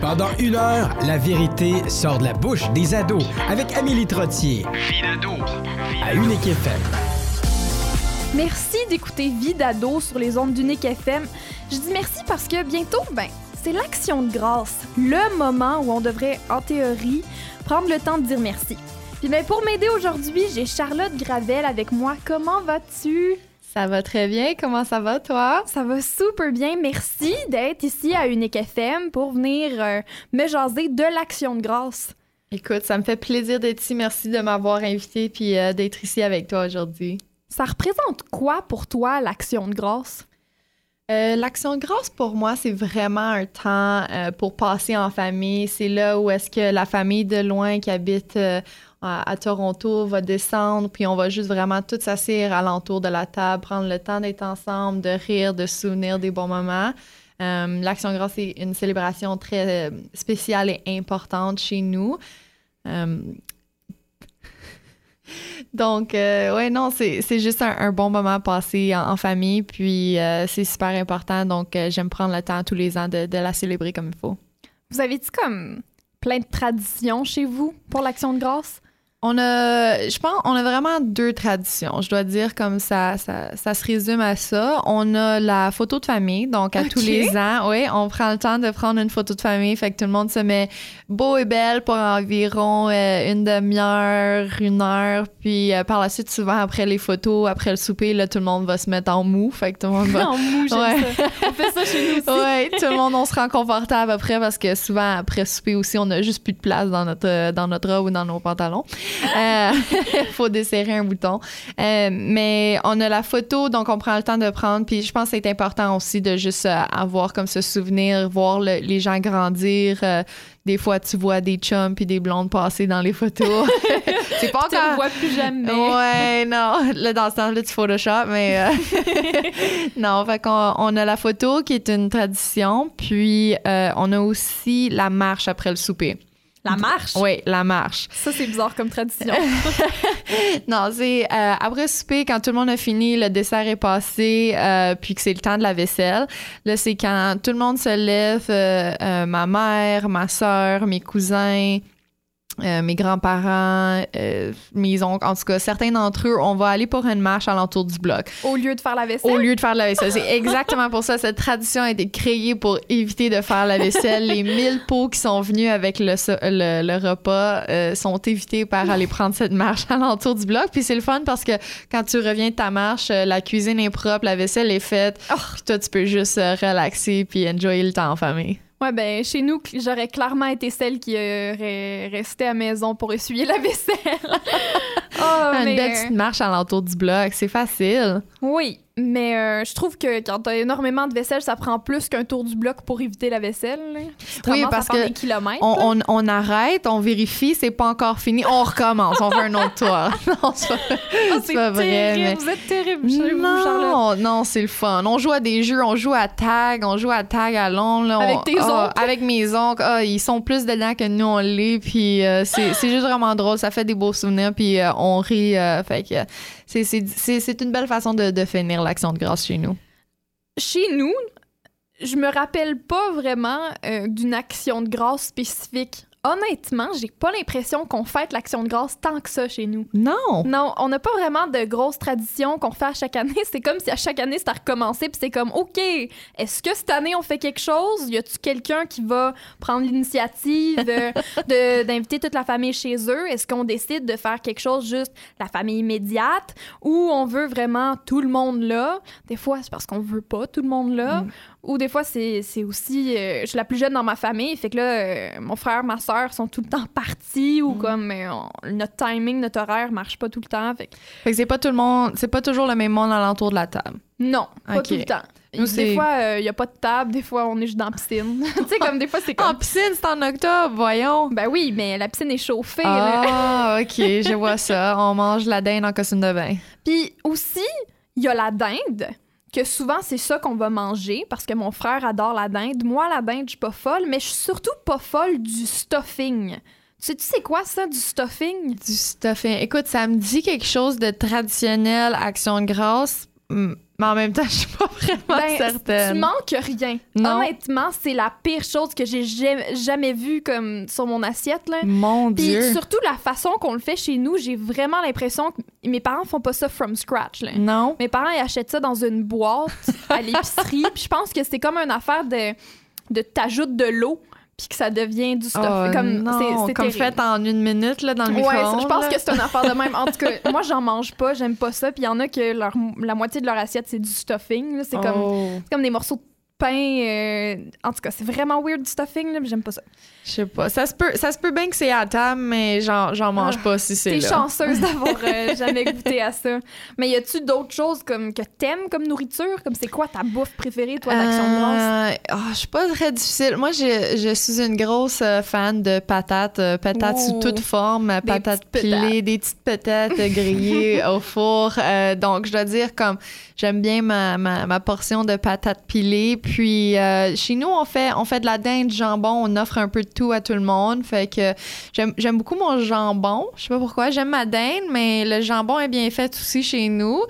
Pendant une heure, la vérité sort de la bouche des ados avec Amélie Trottier. Vie d'ado. À Unique FM. Merci d'écouter Vie d'ado sur les ondes d'Unique FM. Je dis merci parce que bientôt, ben, c'est l'action de grâce, le moment où on devrait, en théorie, prendre le temps de dire merci. Puis ben, pour m'aider aujourd'hui, j'ai Charlotte Gravel avec moi. Comment vas-tu? Ça va très bien. Comment ça va, toi? Ça va super bien. Merci d'être ici à Unique FM pour venir euh, me jaser de l'action de grâce. Écoute, ça me fait plaisir d'être ici. Merci de m'avoir invité puis euh, d'être ici avec toi aujourd'hui. Ça représente quoi pour toi l'action de grâce? Euh, l'action de grâce pour moi, c'est vraiment un temps pour passer en famille. C'est là où est-ce que la famille de loin qui habite à, Toronto va descendre, puis on va juste vraiment tout s'asseoir alentour de la table, prendre le temps d'être ensemble, de rire, de souvenir des bons moments. Euh, L'Action Grâce est une célébration très euh, spéciale et importante chez nous. Euh, donc, ouais, non, c'est juste un, bon moment passé en, en famille, puis c'est super important. Donc, j'aime prendre le temps tous les ans de, de la célébrer comme il faut. Vous avez-tu comme plein de traditions chez vous pour l'Action de grâce? On a, je pense, on a vraiment deux traditions. Je dois dire comme ça, ça, ça se résume à ça. On a la photo de famille, donc à tous les ans, oui, on prend le temps de prendre une photo de famille, fait que tout le monde se met beau et belle pour environ euh, une demi-heure, une heure, puis euh, par la suite, souvent après les photos, après le souper, là, tout le monde va se mettre en mou, fait que tout le monde va. en mou, j'aime ça. On fait ça chez nous aussi. Oui, tout le monde, on se rend confortable après parce que souvent après souper aussi, on a juste plus de place dans notre dans notre robe ou dans nos pantalons. Il euh, faut desserrer un bouton. Euh, mais on a la photo, donc on prend le temps de prendre. Puis je pense que c'est important aussi de juste euh, avoir comme ce souvenir, voir les gens grandir. des fois, tu vois des chums puis des blondes passer dans les photos. c'est pas encore. Tu ne vois plus jamais. Ouais, non. Là, dans ce temps-là, tu Photoshop, mais. non, fait qu'on on a la photo qui est une tradition. Puis on a aussi la marche après le souper. La marche? Oui, la marche. Ça, c'est bizarre comme tradition. non, c'est euh, après souper, quand tout le monde a fini, le dessert est passé, euh, puis que c'est le temps de la vaisselle. Là, c'est quand tout le monde se lève, euh, ma mère, ma soeur, mes cousins, euh, mes grands-parents, euh, mes oncles, en tout cas, certains d'entre eux, on va aller pour une marche à l'entour du bloc. Au lieu de faire la vaisselle? Au lieu de faire la vaisselle. C'est exactement pour ça. Cette tradition a été créée pour éviter de faire la vaisselle. Les mille pots qui sont venus avec le, le, repas euh, sont évités par aller prendre cette marche à l'entour du bloc. Puis c'est le fun parce que quand tu reviens de ta marche, la cuisine est propre, la vaisselle est faite. Oh. Puis toi, tu peux juste relaxer puis enjoyer le temps en famille. Ouais, ben, chez nous, j'aurais clairement été celle qui aurait resté à maison pour essuyer la vaisselle. oh, Une belle petite marche à l'entour du bloc, c'est facile. Oui, mais euh, je trouve que quand t'as énormément de vaisselle, ça prend plus qu'un tour du bloc pour éviter la vaisselle. Oui, parce que on, on, arrête, on vérifie, c'est pas encore fini, on recommence, on fait un autre tour. non, c'est pas, vrai. Vous êtes terrible non, vous. Non, c'est le fun. On joue à des jeux, on joue à tag, on joue à tag à long. avec tes ah, oncles? Avec mes oncles. Ah, ils sont plus dedans que nous, on l'est. Puis euh, c'est juste vraiment drôle. Ça fait des beaux souvenirs. Puis euh, on rit. fait que c'est une belle façon de, de finir l'action de grâce chez nous. Chez nous, je me rappelle pas vraiment euh, d'une action de grâce spécifique honnêtement, j'ai pas l'impression qu'on fête l'action de grâce tant que ça chez nous. Non. Non, on n'a pas vraiment de grosses traditions qu'on fait à chaque année. C'est comme si à chaque année c'était recommencé, puis c'est comme, OK, est-ce que cette année on fait quelque chose? Y a-tu quelqu'un qui va prendre l'initiative de, d'inviter toute la famille chez eux? Est-ce qu'on décide de faire quelque chose juste la famille immédiate? Ou on veut vraiment tout le monde là? Des fois, c'est parce qu'on veut pas tout le monde là. Mm. Ou des fois, c'est, aussi. Euh, je suis la plus jeune dans ma famille, fait que là, euh, mon frère, ma soeur sont tout le temps partis ou mm. comme euh, notre timing, notre horaire marche pas tout le temps. Fait, fait que c'est pas tout le monde, c'est pas toujours le même monde alentour de la table. Non, pas tout le temps. des fois, il n'y a pas de table, des fois, on est juste dans la piscine. tu sais, comme des fois, c'est comme. En piscine, c'est en octobre, voyons. Ben oui, mais la piscine est chauffée. Ah, OK, je vois ça. On mange la dinde en costume de bain. Puis aussi, il y a la dinde que souvent c'est ça qu'on va manger parce que mon frère adore la dinde. Moi, la dinde, je suis pas folle, mais je suis surtout pas folle du stuffing. Tu sais-tu c'est quoi ça, du stuffing? Du stuffing. Écoute, ça me dit quelque chose de traditionnel, action de grâce. Mais en même temps, je suis pas vraiment Ben, certaine. Tu manques rien. Non. Honnêtement, c'est la pire chose que j'ai jamais, jamais vue comme sur mon assiette. Là. Mon Puis Dieu. surtout la façon qu'on le fait chez nous, j'ai vraiment l'impression que mes parents font pas ça from scratch. Là. Non. Mes parents ils achètent ça dans une boîte à l'épicerie. Puis je pense que c'est comme une affaire de, de t'ajoutes de l'eau puis que ça devient du stuff. Oh, comme non, c'est, comme fait en une minute là, dans le Ouais, micro-ondes. ça, je pense que c'est une affaire de même. En tout cas, moi, j'en mange pas, j'aime pas ça. Puis il y en a que leur, la moitié de leur assiette, c'est du stuffing. C'est comme, Oh, c'est comme des morceaux de pain. euh, En tout cas, c'est vraiment weird du stuffing, là, mais j'aime pas ça. je sais pas. Ça se peut, ça se peut bien que c'est à table, mais j'en, j'en mange Ah, pas si c'est T'es là. chanceuse d'avoir euh, jamais goûté à ça. Mais y a-tu d'autres choses comme que t'aimes comme nourriture? Comme c'est quoi ta bouffe préférée, toi, d'action de grâce? Euh, ah, je suis pas très difficile. Moi, je, je suis une grosse euh, fan de patates, euh, patates sous toute forme, euh, Des patates pilées, des petites patates euh, grillées au four. Euh, donc, je dois dire comme j'aime bien ma, ma, ma portion de patates pilées. Puis, euh, chez nous, on fait, on fait de la dinde, jambon, on offre un peu de tout à tout le monde. Fait que j'aime beaucoup mon jambon. Je sais pas pourquoi. J'aime ma dinde, mais le jambon est bien fait aussi chez nous.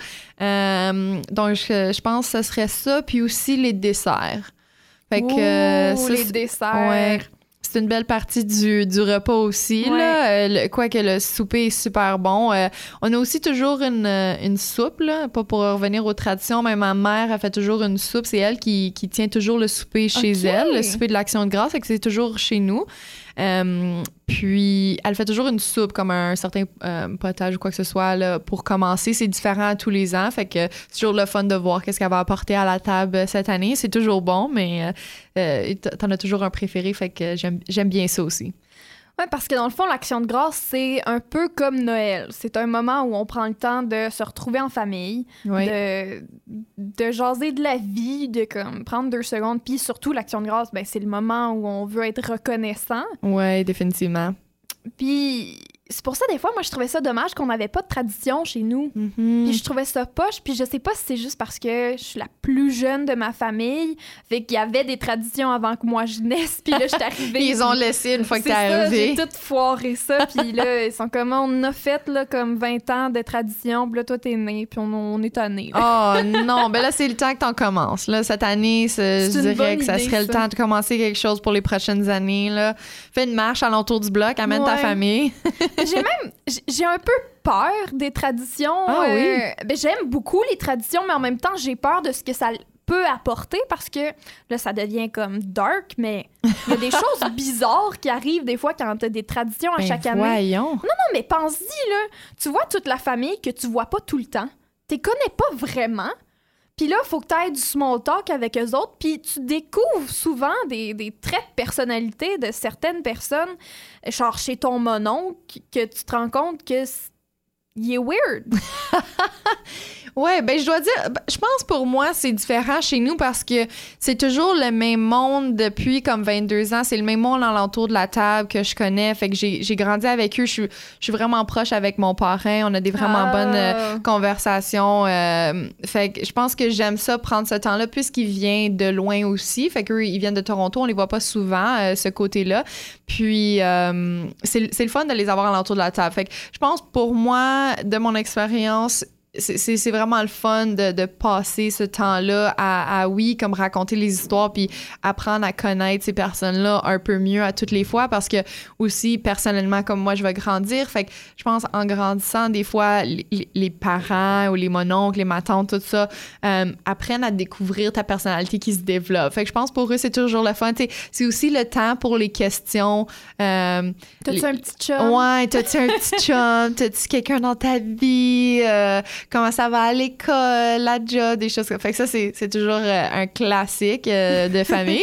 Euh, donc, je, je pense que ce serait ça. Puis aussi les desserts. Fait que euh, Ouh, les desserts. ouais, c'est une belle partie du, du repas aussi. Ouais. Là. Euh, le- Quoique le souper est super bon. Euh, on a aussi toujours une, euh, une soupe, là, pas pour revenir aux traditions, mais ma mère a fait toujours une soupe. C'est elle qui, qui tient toujours le souper chez elle, le souper de l'Action de grâce, fait que c'est toujours chez nous. Euh, puis, elle fait toujours une soupe comme un certain euh, potage ou quoi que ce soit là, pour commencer. C'est différent tous les ans, fait que c'est toujours le fun de voir qu'est-ce qu'elle va apporter à la table cette année. C'est toujours bon, mais euh, t'en as toujours un préféré, fait que j'aime bien ça aussi. Ouais, parce que dans le fond, l'action de grâce, c'est un peu comme Noël. C'est un moment où on prend le temps de se retrouver en famille, Oui. de, de jaser de la vie, de comme prendre deux secondes. Puis surtout, l'action de grâce, ben, c'est le moment où on veut être reconnaissant. Ouais, définitivement. Puis c'est pour ça, des fois, moi, je trouvais ça dommage qu'on n'avait pas de tradition chez nous. Mhm. Puis je trouvais ça poche. Puis je sais pas si c'est juste parce que je suis la plus jeune de ma famille. Fait qu'il y avait des traditions avant que moi je naisse. Puis là, je suis arrivée. Ils ont laissé une fois que t'es ça, arrivé. J'ai tout foiré ça. Puis là, ils sont comme, on a fait là, comme 20 ans de tradition. Puis là, toi, t'es né. Puis on, on est tanné. Oh non, ben là, c'est le temps que t'en commences. Là, cette année, je dirais que ça idée, serait le temps de commencer quelque chose pour les prochaines années. Là. Fais une marche alentour du bloc, amène ta famille. j'ai même, j'ai- un peu peur des traditions. Ah oui? ben, j'aime beaucoup les traditions, mais en même temps, j'ai peur de ce que ça peut apporter parce que là, ça devient comme dark, mais il y a des choses bizarres qui arrivent des fois quand t'as des traditions à Ben, chaque année. voyons. Non, mais pense-y, là. Tu vois toute la famille que tu vois pas tout le temps. Tu connais pas vraiment. Puis là, faut que tu aies du small talk avec eux autres. Puis tu découvres souvent des, des traits de personnalité de certaines personnes, genre chez ton mononcle, que tu te rends compte que il est weird. Ouais, ben je dois dire, ben, je pense pour moi, c'est différent chez nous parce que c'est toujours le même monde depuis comme 22 ans. C'est le même monde alentour de la table que je connais. Fait que j'ai j'ai grandi avec eux. Je suis, je suis vraiment proche avec mon parrain. On a des vraiment Ah. bonnes euh, conversations. euh, fait que je pense que j'aime ça, prendre ce temps-là, puisqu'il vient de loin aussi. Fait qu'eux, ils viennent de Toronto. On les voit pas souvent, euh, ce côté-là. Puis, euh, c'est c'est le fun de les avoir alentour de la table. Fait que je pense pour moi, de mon expérience, c'est- vraiment le fun de, de passer ce temps-là à, à, oui, comme raconter les histoires, puis apprendre à connaître ces personnes-là un peu mieux à toutes les fois, parce que aussi, personnellement, comme moi, je vais grandir, fait que je pense en grandissant, des fois, les, les parents ou les mononcles, les matantes, tout ça, euh, apprennent à découvrir ta personnalité qui se développe. Fait que je pense pour eux, c'est toujours le fun. C'est aussi le temps pour les questions. euh, T'as-tu un petit chum? Ouais, t'as-tu un petit chum? T'as-tu quelqu'un dans ta vie? Euh, comment ça va à l'école, la job, des choses comme ça. Fait que ça, c'est, toujours euh, un classique euh, de famille.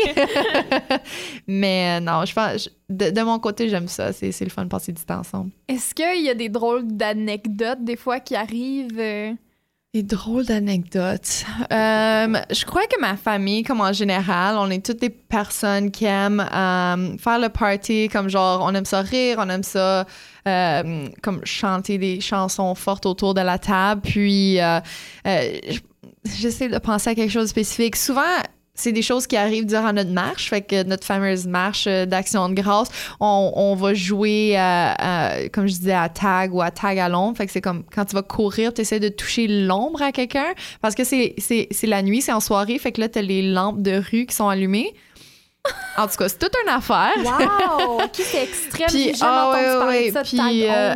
Mais euh, non, je pense, je- de, de mon côté, j'aime ça. C'est, c'est le fun de passer du temps ensemble. Est-ce qu'il y a des drôles d'anecdotes des fois qui arrivent? Des drôles d'anecdotes. Euh, je crois que ma famille, comme en général, on est toutes des personnes qui aiment euh, faire le party, comme genre, on aime ça rire, on aime ça euh, comme chanter des chansons fortes autour de la table. Puis, j'essaie de penser à quelque chose de spécifique. Souvent, c'est des choses qui arrivent durant notre marche. Fait que notre fameuse marche euh, d'action de grâce, on, on va jouer, comme je disais, à tag ou à tag à l'ombre. Fait que c'est comme quand tu vas courir, tu essaies de toucher l'ombre à quelqu'un parce que c'est la nuit, c'est en soirée. Fait que là, tu les lampes de rue qui sont allumées. En tout cas, c'est toute une affaire. Wow! OK, c'est extrême. J'ai jamais ah, entendu ouais, parler ouais, de ça, puis, euh.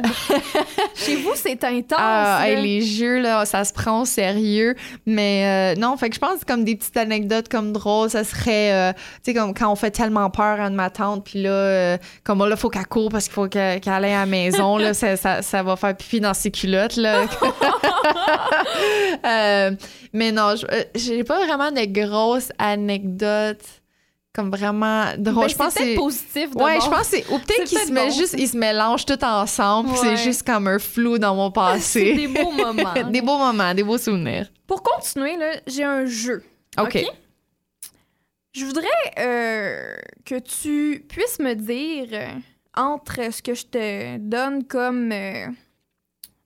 Chez vous, c'est intense. Ah, hey, les jeux, là, ça se prend au sérieux. Mais euh, non, fait que je pense que comme des petites anecdotes comme drôles, ça serait, euh, tu sais, comme quand on fait tellement peur à ma tante, puis là, euh, comme là, faut qu'elle court parce qu'il faut qu'elle aille à la maison, là, ça, ça, ça va faire pipi dans ses culottes, là. Mais non, j'ai pas vraiment de grosses anecdotes comme vraiment drôles. Ben, je pense c'est positif de Ouais, je pense que c'est. Ou peut-être qu'ils se, bon, juste, ils se mélangent tout ensemble, Ouais. c'est juste comme un flou dans mon passé. Des beaux moments. des beaux moments, des beaux souvenirs. Pour continuer, là, j'ai un jeu. OK? Je voudrais euh, que tu puisses me dire euh, entre ce que je te donne comme. euh,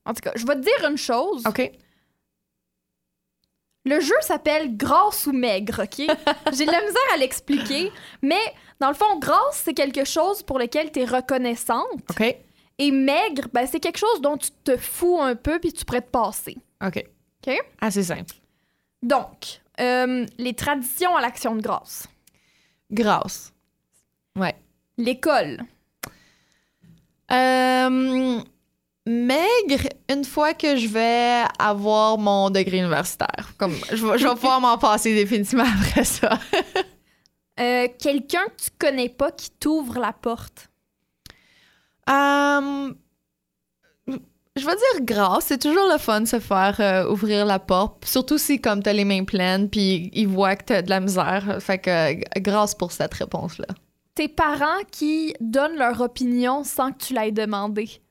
En tout cas, je vais te dire une chose. OK. Le jeu s'appelle Grâce ou Maigre, OK? J'ai de la misère à l'expliquer, mais dans le fond, grâce, c'est quelque chose pour lequel tu es reconnaissante. OK. Et maigre, ben, c'est quelque chose dont tu te fous un peu puis tu pourrais te passer. OK. OK? Assez simple. Donc, euh, les traditions à l'action de grâce. Grâce. Ouais. L'école. Euh, maigre, une fois que je vais avoir mon degré universitaire. Comme, je vais, je vais pouvoir m'en passer définitivement après ça. Euh, Quelqu'un que tu connais pas qui t'ouvre la porte. Euh, je vais dire grâce. C'est toujours le fun de se faire euh, ouvrir la porte. Surtout si, comme t'as les mains pleines, puis ils voient que t'as de la misère. Fait que euh, grâce pour cette réponse-là. Tes parents qui donnent leur opinion sans que tu l'aies demandé.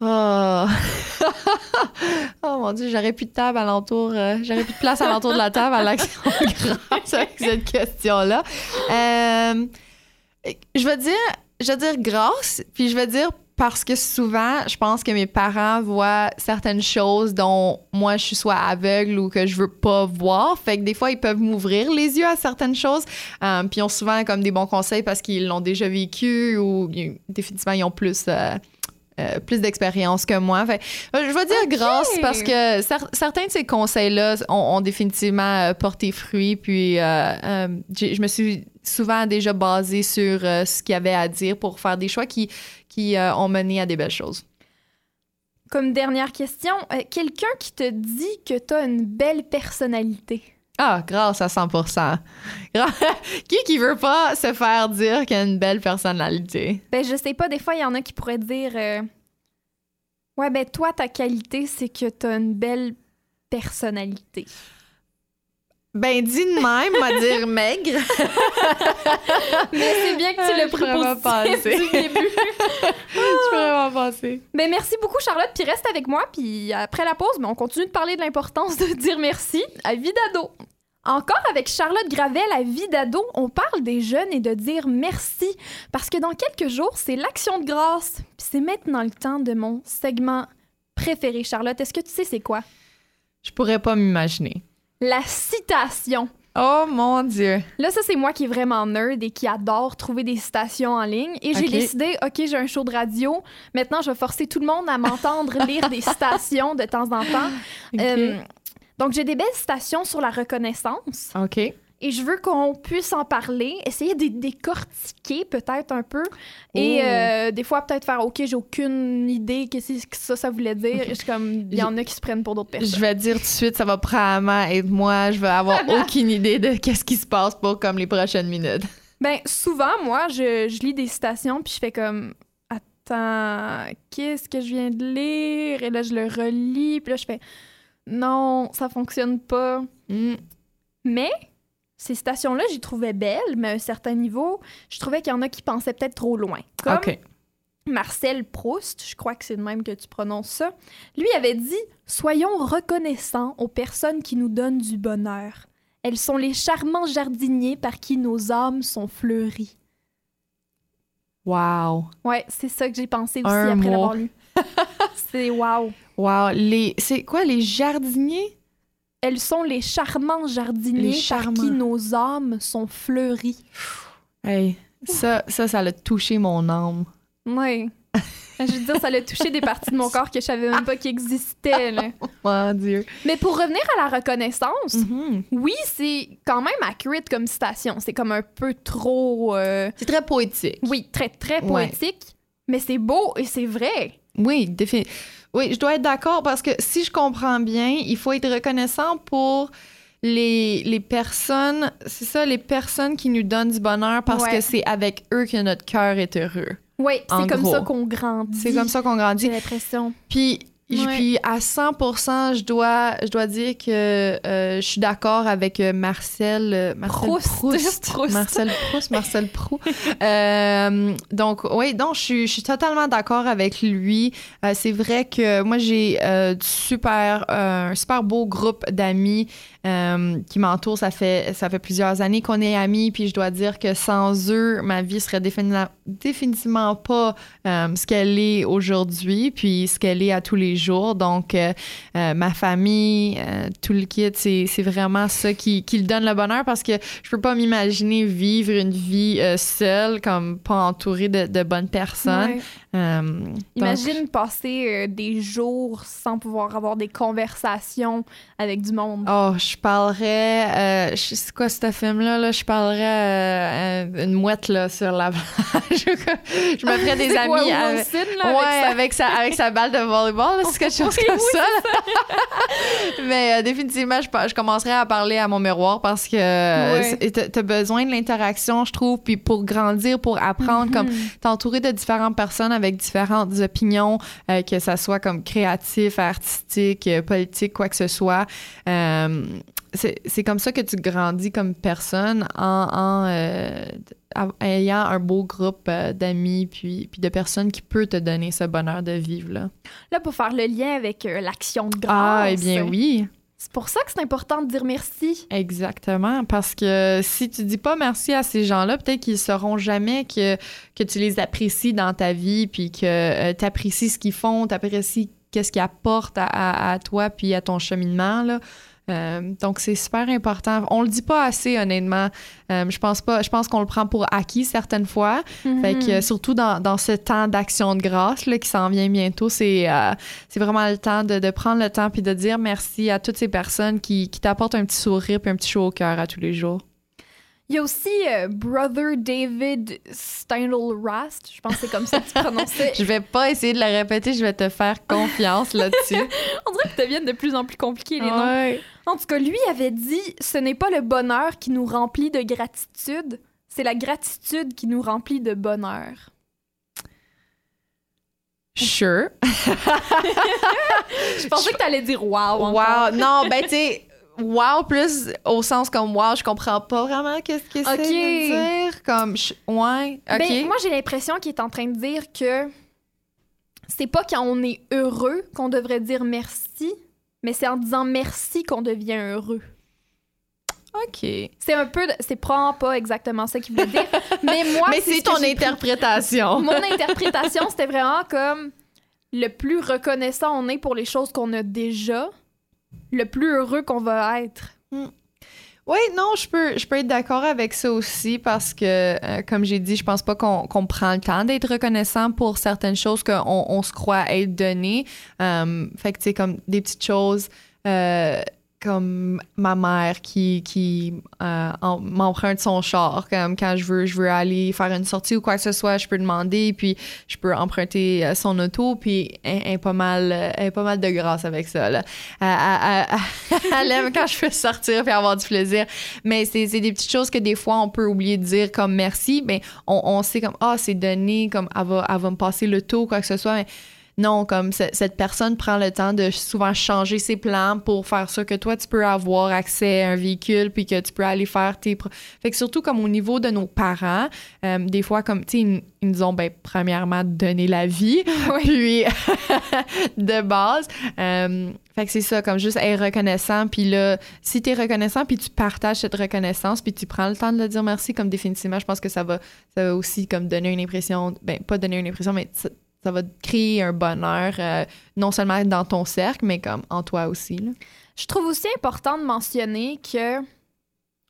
Oh. oh mon dieu, j'aurais plus de table alentour, euh, j'aurais plus de place alentour de la table à l'action grâce avec cette question-là. Euh, je vais dire, je vais dire grâce, puis je vais dire parce que souvent, je pense que mes parents voient certaines choses dont moi je suis soit aveugle ou que je veux pas voir. Fait que des fois, ils peuvent m'ouvrir les yeux à certaines choses. Euh, puis ils ont souvent comme des bons conseils parce qu'ils l'ont déjà vécu ou définitivement ils ont plus. Euh, plus d'expérience que moi. Fait, euh, je vais dire Ok. grâce parce que cer- certains de ces conseils-là ont, ont définitivement euh, porté fruit. Puis euh, je me suis souvent déjà basée sur ce qu'il y avait à dire pour faire des choix qui, qui ont mené à des belles choses. Comme dernière question, quelqu'un qui te dit que tu as une belle personnalité? Ah, grâce à 100 Gra- Qui qui veut pas se faire dire qu'il a une belle personnalité? Ben, je sais pas, des fois, il y en a qui pourraient dire euh, Ouais, ben, toi, ta qualité, c'est que tu as une belle personnalité. Ben, dis de même, m'a dire maigre. Mais c'est bien que tu le Je pourrais pas prépositionnes penser. du début. Je vraiment penser. Ben, merci beaucoup, Charlotte. Puis reste avec moi. Puis après la pause, ben, on continue de parler de l'importance de dire merci à vie d'ado. Encore avec Charlotte Gravel à vie d'ado, on parle des jeunes et de dire merci. Parce que dans quelques jours, c'est l'action de grâce. Puis c'est maintenant le temps de mon segment préféré, Charlotte. Est-ce que tu sais c'est quoi? Je pourrais pas m'imaginer. La citation. Oh mon Dieu. Là, ça, c'est moi qui est vraiment nerd et qui adore trouver des citations en ligne. Et j'ai décidé, OK, j'ai un show de radio. Maintenant, je vais forcer tout le monde à m'entendre lire des citations de temps en temps. Euh, donc, j'ai des belles citations sur la reconnaissance. OK. Et je veux qu'on puisse en parler, essayer de décortiquer peut-être un peu. Et Oh. euh, des fois, peut-être faire, OK, j'ai aucune idée qu'est-ce que ça, ça voulait dire. Et je suis comme, il y en a qui se prennent pour d'autres Je personnes. vais dire tout de suite, ça va probablement être moi. Je vais avoir aucune idée de qu'est-ce qui se passe pour comme les prochaines minutes. Ben, souvent, moi, je, je lis des citations, puis je fais comme Attends, qu'est-ce que je viens de lire? Et là, je le relis, puis là, je fais Non, ça fonctionne pas. Hmm. Mais ces citations-là, j'y trouvais belles, mais à un certain niveau, je trouvais qu'il y en a qui pensaient peut-être trop loin. Comme. Marcel Proust, je crois que c'est de même que tu prononces ça, lui avait dit Soyons reconnaissants aux personnes qui nous donnent du bonheur. Elles sont les charmants jardiniers par qui nos âmes sont fleuries. Wow. Ouais, c'est ça que j'ai pensé aussi Un après l'avoir lu. c'est wow. Wow. Les... C'est quoi, les jardiniers? Elles sont les charmants jardiniers Les par qui nos âmes sont fleuries. Hey, ça, ça, ça l'a touché mon âme. Oui. Je veux dire, ça l'a touché des parties de mon corps que je savais même pas qu'ils existaient. là. Mon Dieu. Mais pour revenir à la reconnaissance, Mhm. oui, c'est quand même accurate comme citation. C'est comme un peu trop. euh, C'est très poétique. Oui, très, très Ouais. poétique. Mais c'est beau et c'est vrai. Oui, défi- Oui, je dois être d'accord parce que si je comprends bien, il faut être reconnaissant pour les, les personnes, c'est ça, les personnes qui nous donnent du bonheur parce Ouais. que c'est avec eux que notre cœur est heureux. Oui, c'est comme ça qu'on grandit. C'est comme ça qu'on grandit. J'ai l'impression. Puis, Ouais. puis à 100% je dois, je dois dire que euh, je suis d'accord avec euh, Marcel, euh, Marcel Proust. Proust. Proust. Marcel Proust, Marcel Proust. Euh, donc, oui, donc je suis, je suis totalement d'accord avec lui. Euh, c'est vrai que moi, j'ai euh, super, euh, un super beau groupe d'amis euh, qui m'entourent. Ça fait, ça fait plusieurs années qu'on est amis, puis je dois dire que sans eux, ma vie serait défini- définitivement pas euh, ce qu'elle est aujourd'hui, puis ce qu'elle est à tous les jours. Donc, euh, ma famille, tout le kit, c'est vraiment ça qui, qui donne le bonheur parce que je peux pas m'imaginer vivre une vie seule, comme pas entourée de, de bonnes personnes. Euh, donc- Imagine passer euh, des jours sans pouvoir avoir des conversations avec du monde. Oh, je parlerais. Euh, c'est quoi ce film-là? Là? Je parlerais une mouette là, sur la plage. je me ferais des amis. quoi, avec- Wilson, là, avec ouais, sa- avec sa, avec sa balle de volleyball, c'est quelque chose Oui, comme oui, ça. Mais définitivement, je, je commencerai à parler à mon miroir parce que c'est- t'as t'as besoin de l'interaction, je trouve, puis pour grandir, pour apprendre, comme Mhm. t'entourer de différentes personnes avec différentes opinions, euh, que ça soit comme créatif, artistique, euh, politique, quoi que ce soit. Euh, c'est comme ça que tu grandis comme personne en, en, euh, ayant un beau groupe d'amis puis, puis de personnes qui peut te donner ce bonheur de vivre là. Là, pour faire le lien avec l'action de grâce. Ah, eh bien oui, C'est pour ça que c'est important de dire merci. exactement. Parce que si tu dis pas merci à ces gens-là, peut-être qu'ils sauront jamais que, que tu les apprécies dans ta vie, puis que tu apprécies ce qu'ils font, tu apprécies qu'est-ce qu'ils apportent à toi, puis à ton cheminement. Là. Euh, donc c'est super important. On le dit pas assez honnêtement. Euh, je pense pas. Je pense qu'on le prend pour acquis certaines fois. Fait que surtout dans, dans ce temps d'action de grâce là, qui s'en vient bientôt, c'est euh, c'est vraiment le temps de, de prendre le temps puis de dire merci à toutes ces personnes qui, qui t'apportent un petit sourire puis un petit chaud au cœur à tous les jours. Il y a aussi euh, Brother David Steinl-Rast. Je pense que c'est comme ça que tu prononçais. Je vais pas essayer de le répéter, je vais te faire confiance là-dessus. On dirait que deviennent de plus en plus compliqués les noms. En tout cas, lui avait dit ce n'est pas le bonheur qui nous remplit de gratitude, c'est la gratitude qui nous remplit de bonheur. Sure. Je pensais que t'allais dire wow. encore. Wow. Non, ben tu sais, wow plus au sens comme wow, je comprends pas vraiment qu'est-ce que c'est de dire. Comme, je- ouais, ok. Ben, moi, j'ai l'impression qu'il est en train de dire que c'est pas quand on est heureux qu'on devrait dire merci, mais c'est en disant merci qu'on devient heureux. ok. C'est un peu, c'est probablement pas exactement ça qu'il voulait dire, mais moi, Mais c'est ce ton interprétation. Mon interprétation, c'était vraiment comme le plus reconnaissant on est pour les choses qu'on a déjà, le plus heureux qu'on va être. Oui, non, je peux, je peux être d'accord avec ça aussi parce que, euh, comme j'ai dit, je pense pas qu'on prend le temps d'être reconnaissant pour certaines choses qu'on on se croit être donné. Euh, fait que, tu sais, comme des petites choses euh, comme ma mère qui, qui euh, m'emprunte son char. Comme quand je veux, je veux aller faire une sortie ou quoi que ce soit, je peux demander, puis je peux emprunter euh, son auto, puis elle, elle pas mal, euh, elle pas mal de grâce avec ça. Là. Elle, elle- elle- aime quand je peux sortir puis avoir du plaisir. Mais c'est des petites choses que des fois on peut oublier de dire comme merci. Mais on, on sait comme ah c'est donné, comme elle va, elle va me passer le tour quoi que ce soit. Non, comme ce- cette personne prend le temps de souvent changer ses plans pour faire ça que toi, tu peux avoir accès à un véhicule puis que tu peux aller faire tes... pro- Fait que surtout comme au niveau de nos parents, euh, des fois, comme, tu sais, ils, ils nous ont, ben, premièrement, donné la vie, puis de base. euh, fait que c'est ça, comme juste être reconnaissant. Puis là, si tu es reconnaissant, puis tu partages cette reconnaissance, puis tu prends le temps de le dire merci, comme définitivement, je pense que ça va, ça va aussi comme donner une impression, ben pas donner une impression, mais ça, va créer un bonheur, euh, non seulement dans ton cercle, mais comme en toi aussi. là. Je trouve aussi important de mentionner que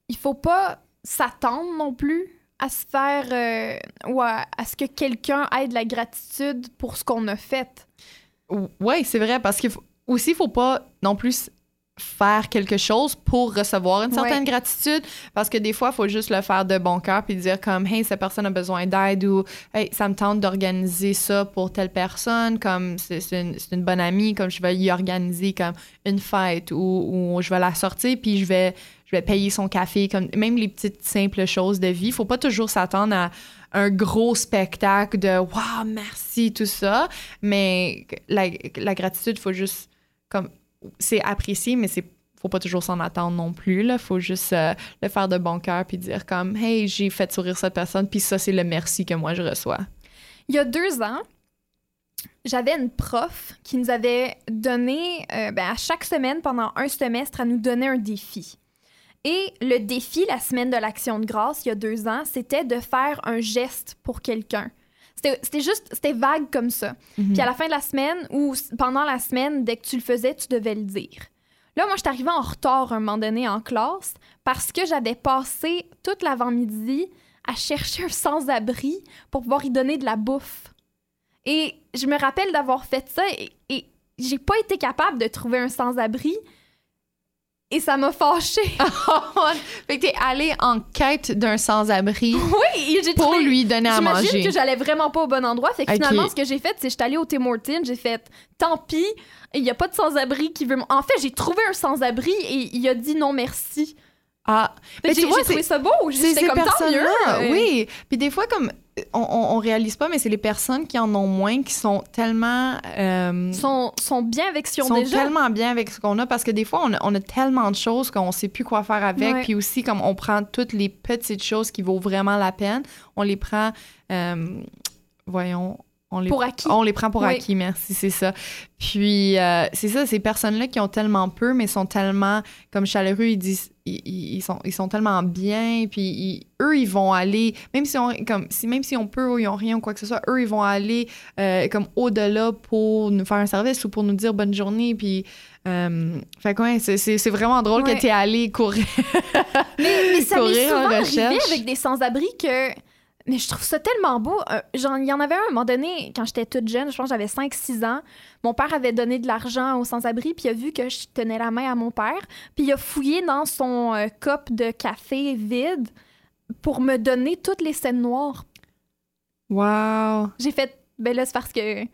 il faut pas s'attendre non plus à se faire euh, ou à, à ce que quelqu'un ait de la gratitude pour ce qu'on a fait. Oui, c'est vrai, parce qu'il faut, aussi, il faut pas non plus faire quelque chose pour recevoir une certaine Ouais. gratitude parce que des fois il faut juste le faire de bon cœur puis dire comme hey cette personne a besoin d'aide ou hey ça me tente d'organiser ça pour telle personne comme c'est une, une bonne amie comme je vais y organiser comme une fête ou, ou je vais la sortir puis je vais je vais payer son café comme même les petites simples choses de vie faut pas toujours s'attendre à un gros spectacle de waouh merci tout ça mais la, la gratitude faut juste comme c'est apprécié, mais c'est faut pas toujours s'en attendre non plus. Là. faut juste euh, le faire de bon cœur puis dire comme Hey, j'ai fait sourire cette personne, puis ça, c'est le merci que moi je reçois. Il y a deux ans, j'avais une prof qui nous avait donné, euh, ben, à chaque semaine, pendant un semestre, à nous donner un défi. Et le défi, la semaine de l'action de grâce, il y a deux ans, c'était de faire un geste pour quelqu'un. C'était juste, c'était vague comme ça. Puis à la fin de la semaine ou pendant la semaine, dès que tu le faisais, tu devais le dire. Là, moi, je suis arrivée en retard un moment donné en classe parce que j'avais passé toute l'avant-midi à chercher un sans-abri pour pouvoir y donner de la bouffe. Et je me rappelle d'avoir fait ça et, et j'ai pas été capable de trouver un sans-abri. Et ça m'a fâchée. fait que t'es allé en quête d'un sans-abri oui, pour trouvé... lui donner à J'imagine manger. que j'allais vraiment pas au bon endroit. Fait que finalement, ce que j'ai fait, c'est que j'étais allée au Tim Hortons, j'ai fait tant pis, il y a pas de sans-abri qui veut. En fait, j'ai trouvé un sans-abri et il a dit non merci. Ah, Mais tu j'ai vois, j'ai trouvé c'est- ça beau. c'est J'étais comme tant mieux. personnes-là, Euh, oui. Puis des fois, comme on, on réalise pas, mais c'est les personnes qui en ont moins qui sont tellement euh, Sont, sont bien avec ce qu'ils ont sont déjà. tellement bien avec ce qu'on a parce que des fois, on a, on a tellement de choses qu'on sait plus quoi faire avec. Ouais. Puis aussi, comme on prend toutes les petites choses qui vaut vraiment la peine, on les prend, euh, voyons, on les, Pour acquis. on les prend pour Oui. acquis, merci, c'est ça. Puis, euh, c'est ça, ces personnes-là qui ont tellement peu, mais sont tellement, comme chaleureux, ils disent, ils, sont, ils sont tellement bien, puis ils- eux, ils vont aller, même si on, comme, si, même si on peut ou ils ont rien ou quoi que ce soit, eux, ils vont aller euh, comme au-delà pour nous faire un service ou pour nous dire bonne journée, puis... euh, fait que ouais, c'est- vraiment drôle Ouais. que tu es allé courir. Mais, mais ça m'est Courir en souvent arrivé recherche. avec des sans-abri que. Mais je trouve ça tellement beau. Euh, genre, il y en avait un à un moment donné, quand j'étais toute jeune, je pense que j'avais 5-6 ans. Mon père avait donné de l'argent aux sans-abri, puis il a vu que je tenais la main à mon père. Puis il a fouillé dans son euh, cup de café vide pour me donner toutes les scènes noires. Wow! J'ai fait, ben là, c'est parce que.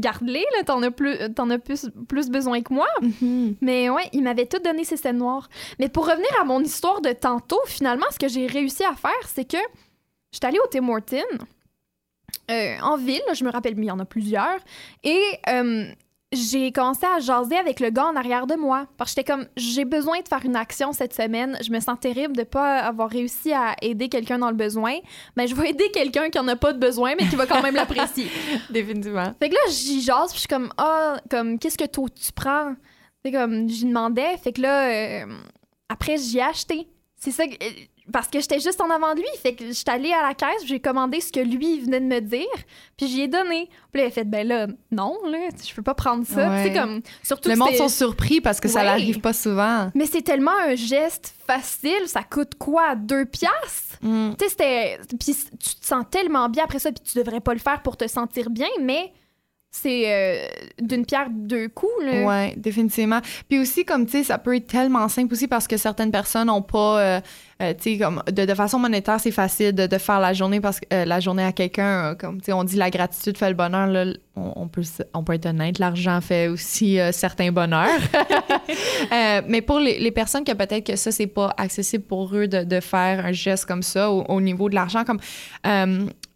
Garde-les, là, t'en as, plus, t'en as plus, plus besoin que moi. Mhm. Mais ouais, il m'avait tout donné ces scènes noires. Mais pour revenir à mon histoire de tantôt, finalement, ce que j'ai réussi à faire, c'est que j'étais allée au Tim Hortons, euh, en ville, je me rappelle, mais il y en a plusieurs, et euh, j'ai commencé à jaser avec le gars en arrière de moi. Parce que j'étais comme, j'ai besoin de faire une action cette semaine. Je me sens terrible de pas avoir réussi à aider quelqu'un dans le besoin. Mais je vais aider quelqu'un qui en a pas de besoin, mais qui va quand même l'apprécier. Définitivement. Fait que là, j'y jase, puis je suis comme, ah, comme, qu'est-ce que toi, tu prends? C'est comme, j'y demandais. Fait que là, euh, après, j'y ai acheté. C'est ça, que- parce que j'étais juste en avant de lui. Fait que j'étais allée à la caisse, j'ai commandé ce que lui venait de me dire, puis j'y ai donné. Puis là, il a fait, ben là, non, là, je peux pas prendre ça. Ouais. C'est comme, surtout Le que monde sont surpris parce que ça n'arrive pas souvent. Mais c'est tellement un geste facile, ça coûte quoi, deux piastres? Mm. Tu sais, c'était. Puis tu te sens tellement bien après ça, puis tu devrais pas le faire pour te sentir bien, mais c'est euh, d'une pierre deux coups, là. Ouais, définitivement. Puis aussi, comme tu sais, ça peut être tellement simple aussi parce que certaines personnes n'ont pas, euh, euh, tu sais, comme de, de façon monétaire, c'est facile de, de faire la journée parce que la journée à quelqu'un, comme tu sais, on dit la gratitude fait le bonheur. Là, on, on peut, on peut être honnête, l'argent fait aussi certains bonheurs. Mais pour les, les personnes que peut-être que ça, c'est pas accessible pour eux de, de faire un geste comme ça au, au niveau de l'argent, comme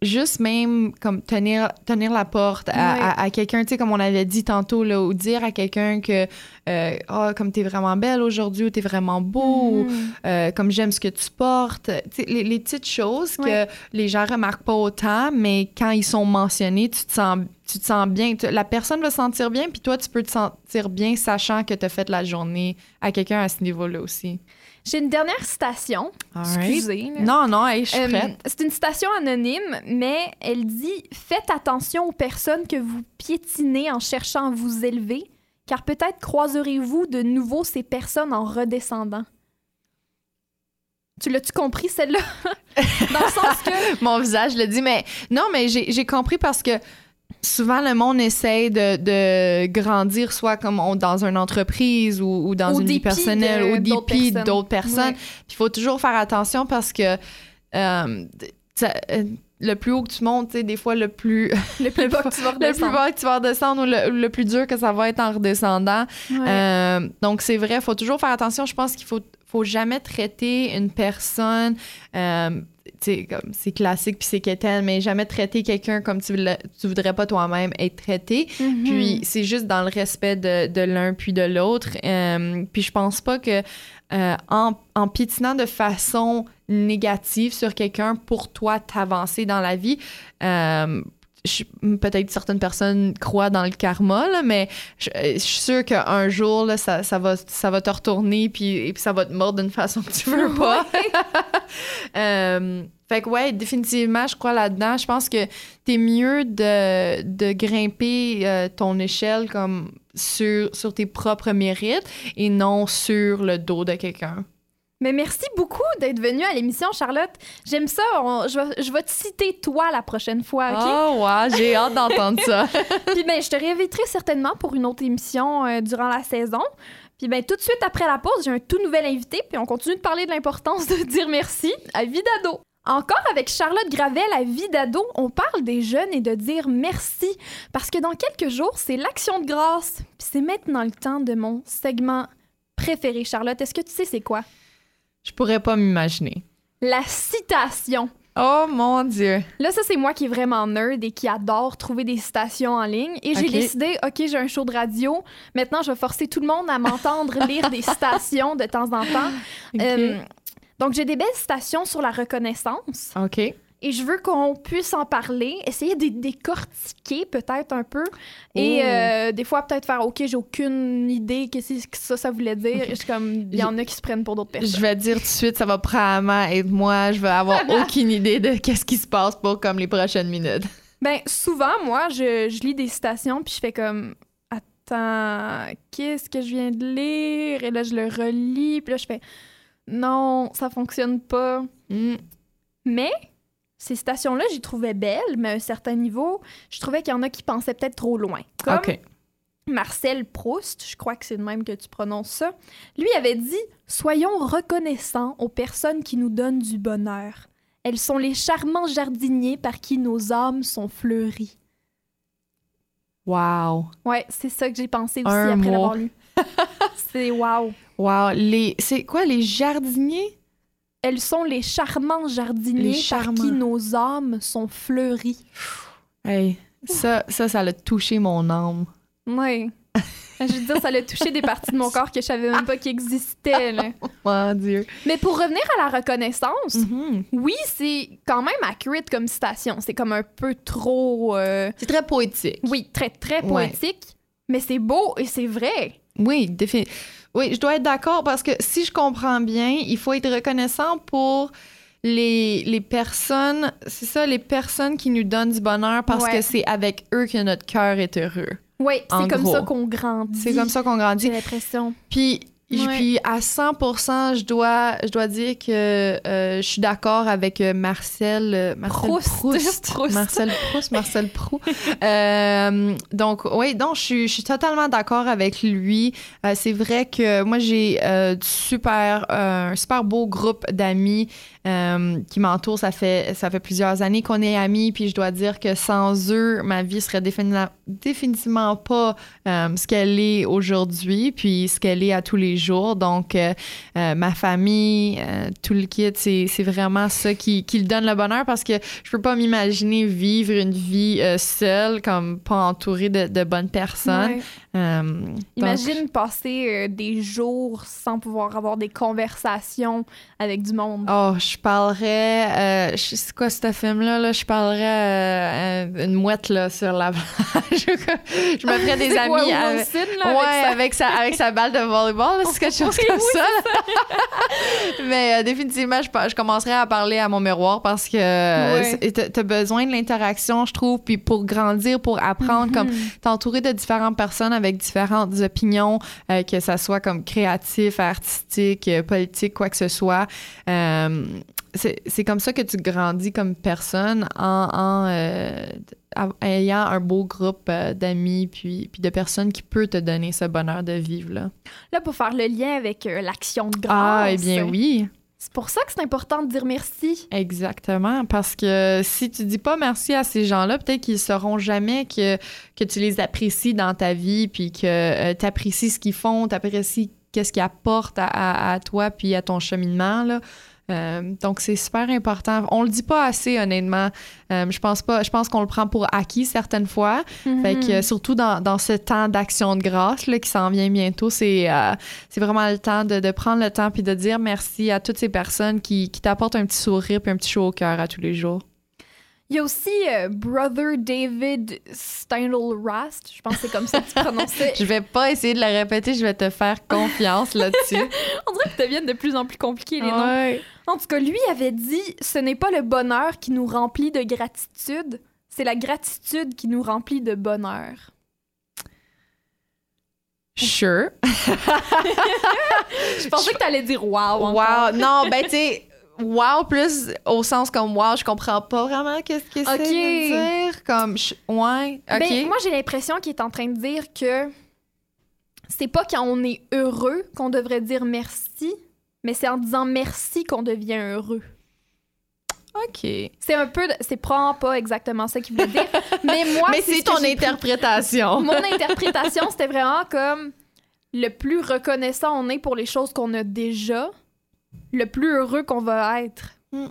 juste même comme tenir, tenir la porte à, Ouais. à- à quelqu'un, tu sais, comme on avait dit tantôt, là, ou dire à quelqu'un que, euh, Ah, comme t'es vraiment belle aujourd'hui, ou t'es vraiment beau, ou Mhm. euh, comme j'aime ce que tu portes. Les, les petites choses que les gens remarquent pas autant, mais quand ils sont mentionnés, tu te sens, tu te sens bien. Tu- La personne va se sentir bien, puis toi, tu peux te sentir bien sachant que tu as fait la journée à quelqu'un à ce niveau-là aussi. J'ai une dernière citation. Excusez. Non, non, hey, je suis Euh, prête. c'est une citation anonyme, mais elle dit Faites attention aux personnes que vous piétinez en cherchant à vous élever. car peut-être croiserez-vous de nouveau ces personnes en redescendant. Tu l'as-tu compris, celle-là? Dans le sens que. Mon visage le dit, mais non, mais j'ai compris parce que souvent le monde essaie de, de grandir soit comme dans une entreprise ou, dans une vie personnelle ou dépit d'autres personnes. Il faut toujours faire attention parce que euh, euh, le plus haut que tu montes, des fois le plus le plus bas que tu vas redescendre, le plus bas que tu vas redescendre ou le, plus dur que ça va être en redescendant. Euh, donc c'est vrai, il faut toujours faire attention. Je pense qu'il faut faut jamais traiter une personne c'est classique puis c'est quétaine, mais jamais traiter quelqu'un comme tu, tu voudrais pas toi-même être traité. Mm-hmm. Puis c'est juste dans le respect de, de l'un puis de l'autre. Euh, puis je pense pas que euh, en, en piétinant de façon négative sur quelqu'un pour toi t'avancer dans la vie, euh, peut-être certaines personnes croient dans le karma, là, mais je, suis sûre qu'un jour, là, ça, ça, va, ça va te retourner puis, et puis ça va te mordre d'une façon que tu veux pas. euh, fait que ouais, définitivement, je crois là-dedans. Je pense que t'es mieux de, de grimper euh, ton échelle comme sur, sur tes propres mérites et non sur le dos de quelqu'un. Mais merci beaucoup d'être venue à l'émission, Charlotte. J'aime ça. je, vais, te citer toi la prochaine fois, OK? Oh, ouais, j'ai hâte d'entendre ça. Puis ben, je te réinviterai certainement pour une autre émission euh, durant la saison. Puis ben, tout de suite après la pause, j'ai un tout nouvel invité, puis on continue de parler de l'importance de dire merci à Vidado. Encore avec Charlotte Gravel à Vie d'ado, on parle des jeunes et de dire merci parce que dans quelques jours, c'est l'action de grâce. Puis c'est maintenant le temps de mon segment préféré, Charlotte. Est-ce que tu sais c'est quoi? Je pourrais pas m'imaginer. La citation. Oh mon Dieu. Là, ça, c'est moi qui est vraiment nerd et qui adore trouver des citations en ligne. Et j'ai décidé, OK, j'ai un show de radio. Maintenant, je vais forcer tout le monde à m'entendre lire des citations de temps en temps. Euh, donc, j'ai des belles citations sur la reconnaissance. OK et je veux qu'on puisse en parler, essayer de décortiquer peut-être un peu et euh, des fois peut-être faire OK, j'ai aucune idée qu'est-ce que ça ça voulait dire. Je comme il y en a qui se prennent pour d'autres personnes. Je vais dire tout de suite, ça va probablement être moi, je vais avoir aucune idée de qu'est-ce qui se passe pour comme les prochaines minutes. Ben souvent moi, je, je lis des citations puis je fais comme attends, qu'est-ce que je viens de lire? Et là je le relis puis là je fais non, ça fonctionne pas. Hmm. Mais ces stations-là, j'y trouvais belles, mais à un certain niveau, je trouvais qu'il y en a qui pensaient peut-être trop loin. Comme Marcel Proust, je crois que c'est le même que tu prononces ça, lui avait dit Soyons reconnaissants aux personnes qui nous donnent du bonheur. Elles sont les charmants jardiniers par qui nos âmes sont fleuries. Wow. Ouais, c'est ça que j'ai pensé aussi après l'avoir lu. c'est wow. Wow. Les... C'est quoi, les jardiniers? Elles sont les charmants jardiniers par qui nos âmes sont fleuries. Hey, ça, ça, ça l'a touché mon âme. Oui. je veux dire, ça l'a touché des parties de mon corps que je savais même pas qu'ils existaient. Mon Dieu. Mais pour revenir à la reconnaissance, mm-hmm. oui, c'est quand même accurate comme citation. C'est comme un peu trop. Euh, c'est très poétique. Oui, très, très poétique. Mais c'est beau et c'est vrai. Oui, définitivement. Oui, je dois être d'accord parce que si je comprends bien, il faut être reconnaissant pour les, les personnes, c'est ça, les personnes qui nous donnent du bonheur parce que c'est avec eux que notre cœur est heureux. Oui, c'est comme ça qu'on grandit. C'est comme ça qu'on grandit. J'ai l'impression. Puis puis à 100 je dois, je dois dire que euh, je suis d'accord avec euh, Marcel, euh, Marcel Proust, Marcel Proust, Marcel Proust. donc oui, donc je suis, je suis totalement d'accord avec lui. c'est vrai que moi j'ai super un super beau groupe d'amis qui m'entourent. Ça fait ça fait plusieurs années qu'on est amis. Puis je dois dire que sans eux, ma vie serait définitivement pas ce qu'elle est aujourd'hui, puis ce qu'elle est à tous les jours donc, euh, euh, ma famille, euh, tout le kit, c'est, vraiment ça qui, qui donne le bonheur parce que je peux pas m'imaginer vivre une vie seule, comme pas entourée de, bonnes personnes. Imagine passer des jours sans pouvoir avoir des conversations avec du monde. Oh, je parlerais. c'est quoi ce film-là? Là? Je parlerais une mouette là, sur la plage. je me ferais des amis. avec, ouais, avec, sa, avec sa balle de volleyball c'est quelque chose comme ça. Mais euh, définitivement, je, je, commencerai à parler à mon miroir parce que euh, tu as besoin de l'interaction, je trouve, puis pour grandir, pour apprendre, comme mm-hmm. t'entourer de différentes personnes avec différentes opinions, euh, que ça soit comme créatif, artistique, politique, quoi que ce soit c'est comme ça que tu grandis comme personne en, euh, ayant un beau groupe euh, d'amis puis, puis de personnes qui peuvent te donner ce bonheur de vivre. Là, là pour faire le lien avec euh, l'action de grâce. Ah, eh bien oui. C'est pour ça que c'est important de dire merci. Exactement, parce que si tu dis pas merci à ces gens-là, peut-être qu'ils sauront jamais que, que tu les apprécies dans ta vie, puis que tu apprécies ce qu'ils font, tu apprécies qu'est-ce qu'ils apportent à, à, toi, puis à ton cheminement. Là. Euh, donc c'est super important. On le dit pas assez honnêtement. Euh, je pense pas. Je pense qu'on le prend pour acquis certaines fois. Fait que mhm. surtout dans, dans ce temps d'action de grâce là, qui s'en vient bientôt, c'est euh, c'est vraiment le temps de, de, prendre le temps puis de dire merci à toutes ces personnes qui, qui t'apportent un petit sourire puis un petit chaud au cœur à tous les jours. Il y a aussi euh, Brother David Steinl-Rast. Je pense que c'est comme ça que tu prononçais. je vais pas essayer de la répéter, je vais te faire confiance là-dessus. On dirait que deviennent de plus en plus compliqués les noms. En tout cas, lui avait dit ce n'est pas le bonheur qui nous remplit de gratitude, c'est la gratitude qui nous remplit de bonheur. Sure. je pensais que tu allais dire wow. Wow. Non, ben tu sais wow plus au sens comme wow je comprends pas vraiment qu'est-ce que c'est de dire comme ouais ok ben, moi j'ai l'impression qu'il est en train de dire que c'est pas quand on est heureux qu'on devrait dire merci mais c'est en disant merci qu'on devient heureux OK. C'est un peu. C'est probablement pas exactement ça qu'il veut dire. mais moi. mais c'est ton interprétation. Mon interprétation, c'était vraiment comme le plus reconnaissant on est pour les choses qu'on a déjà, le plus heureux qu'on va être. Hmm.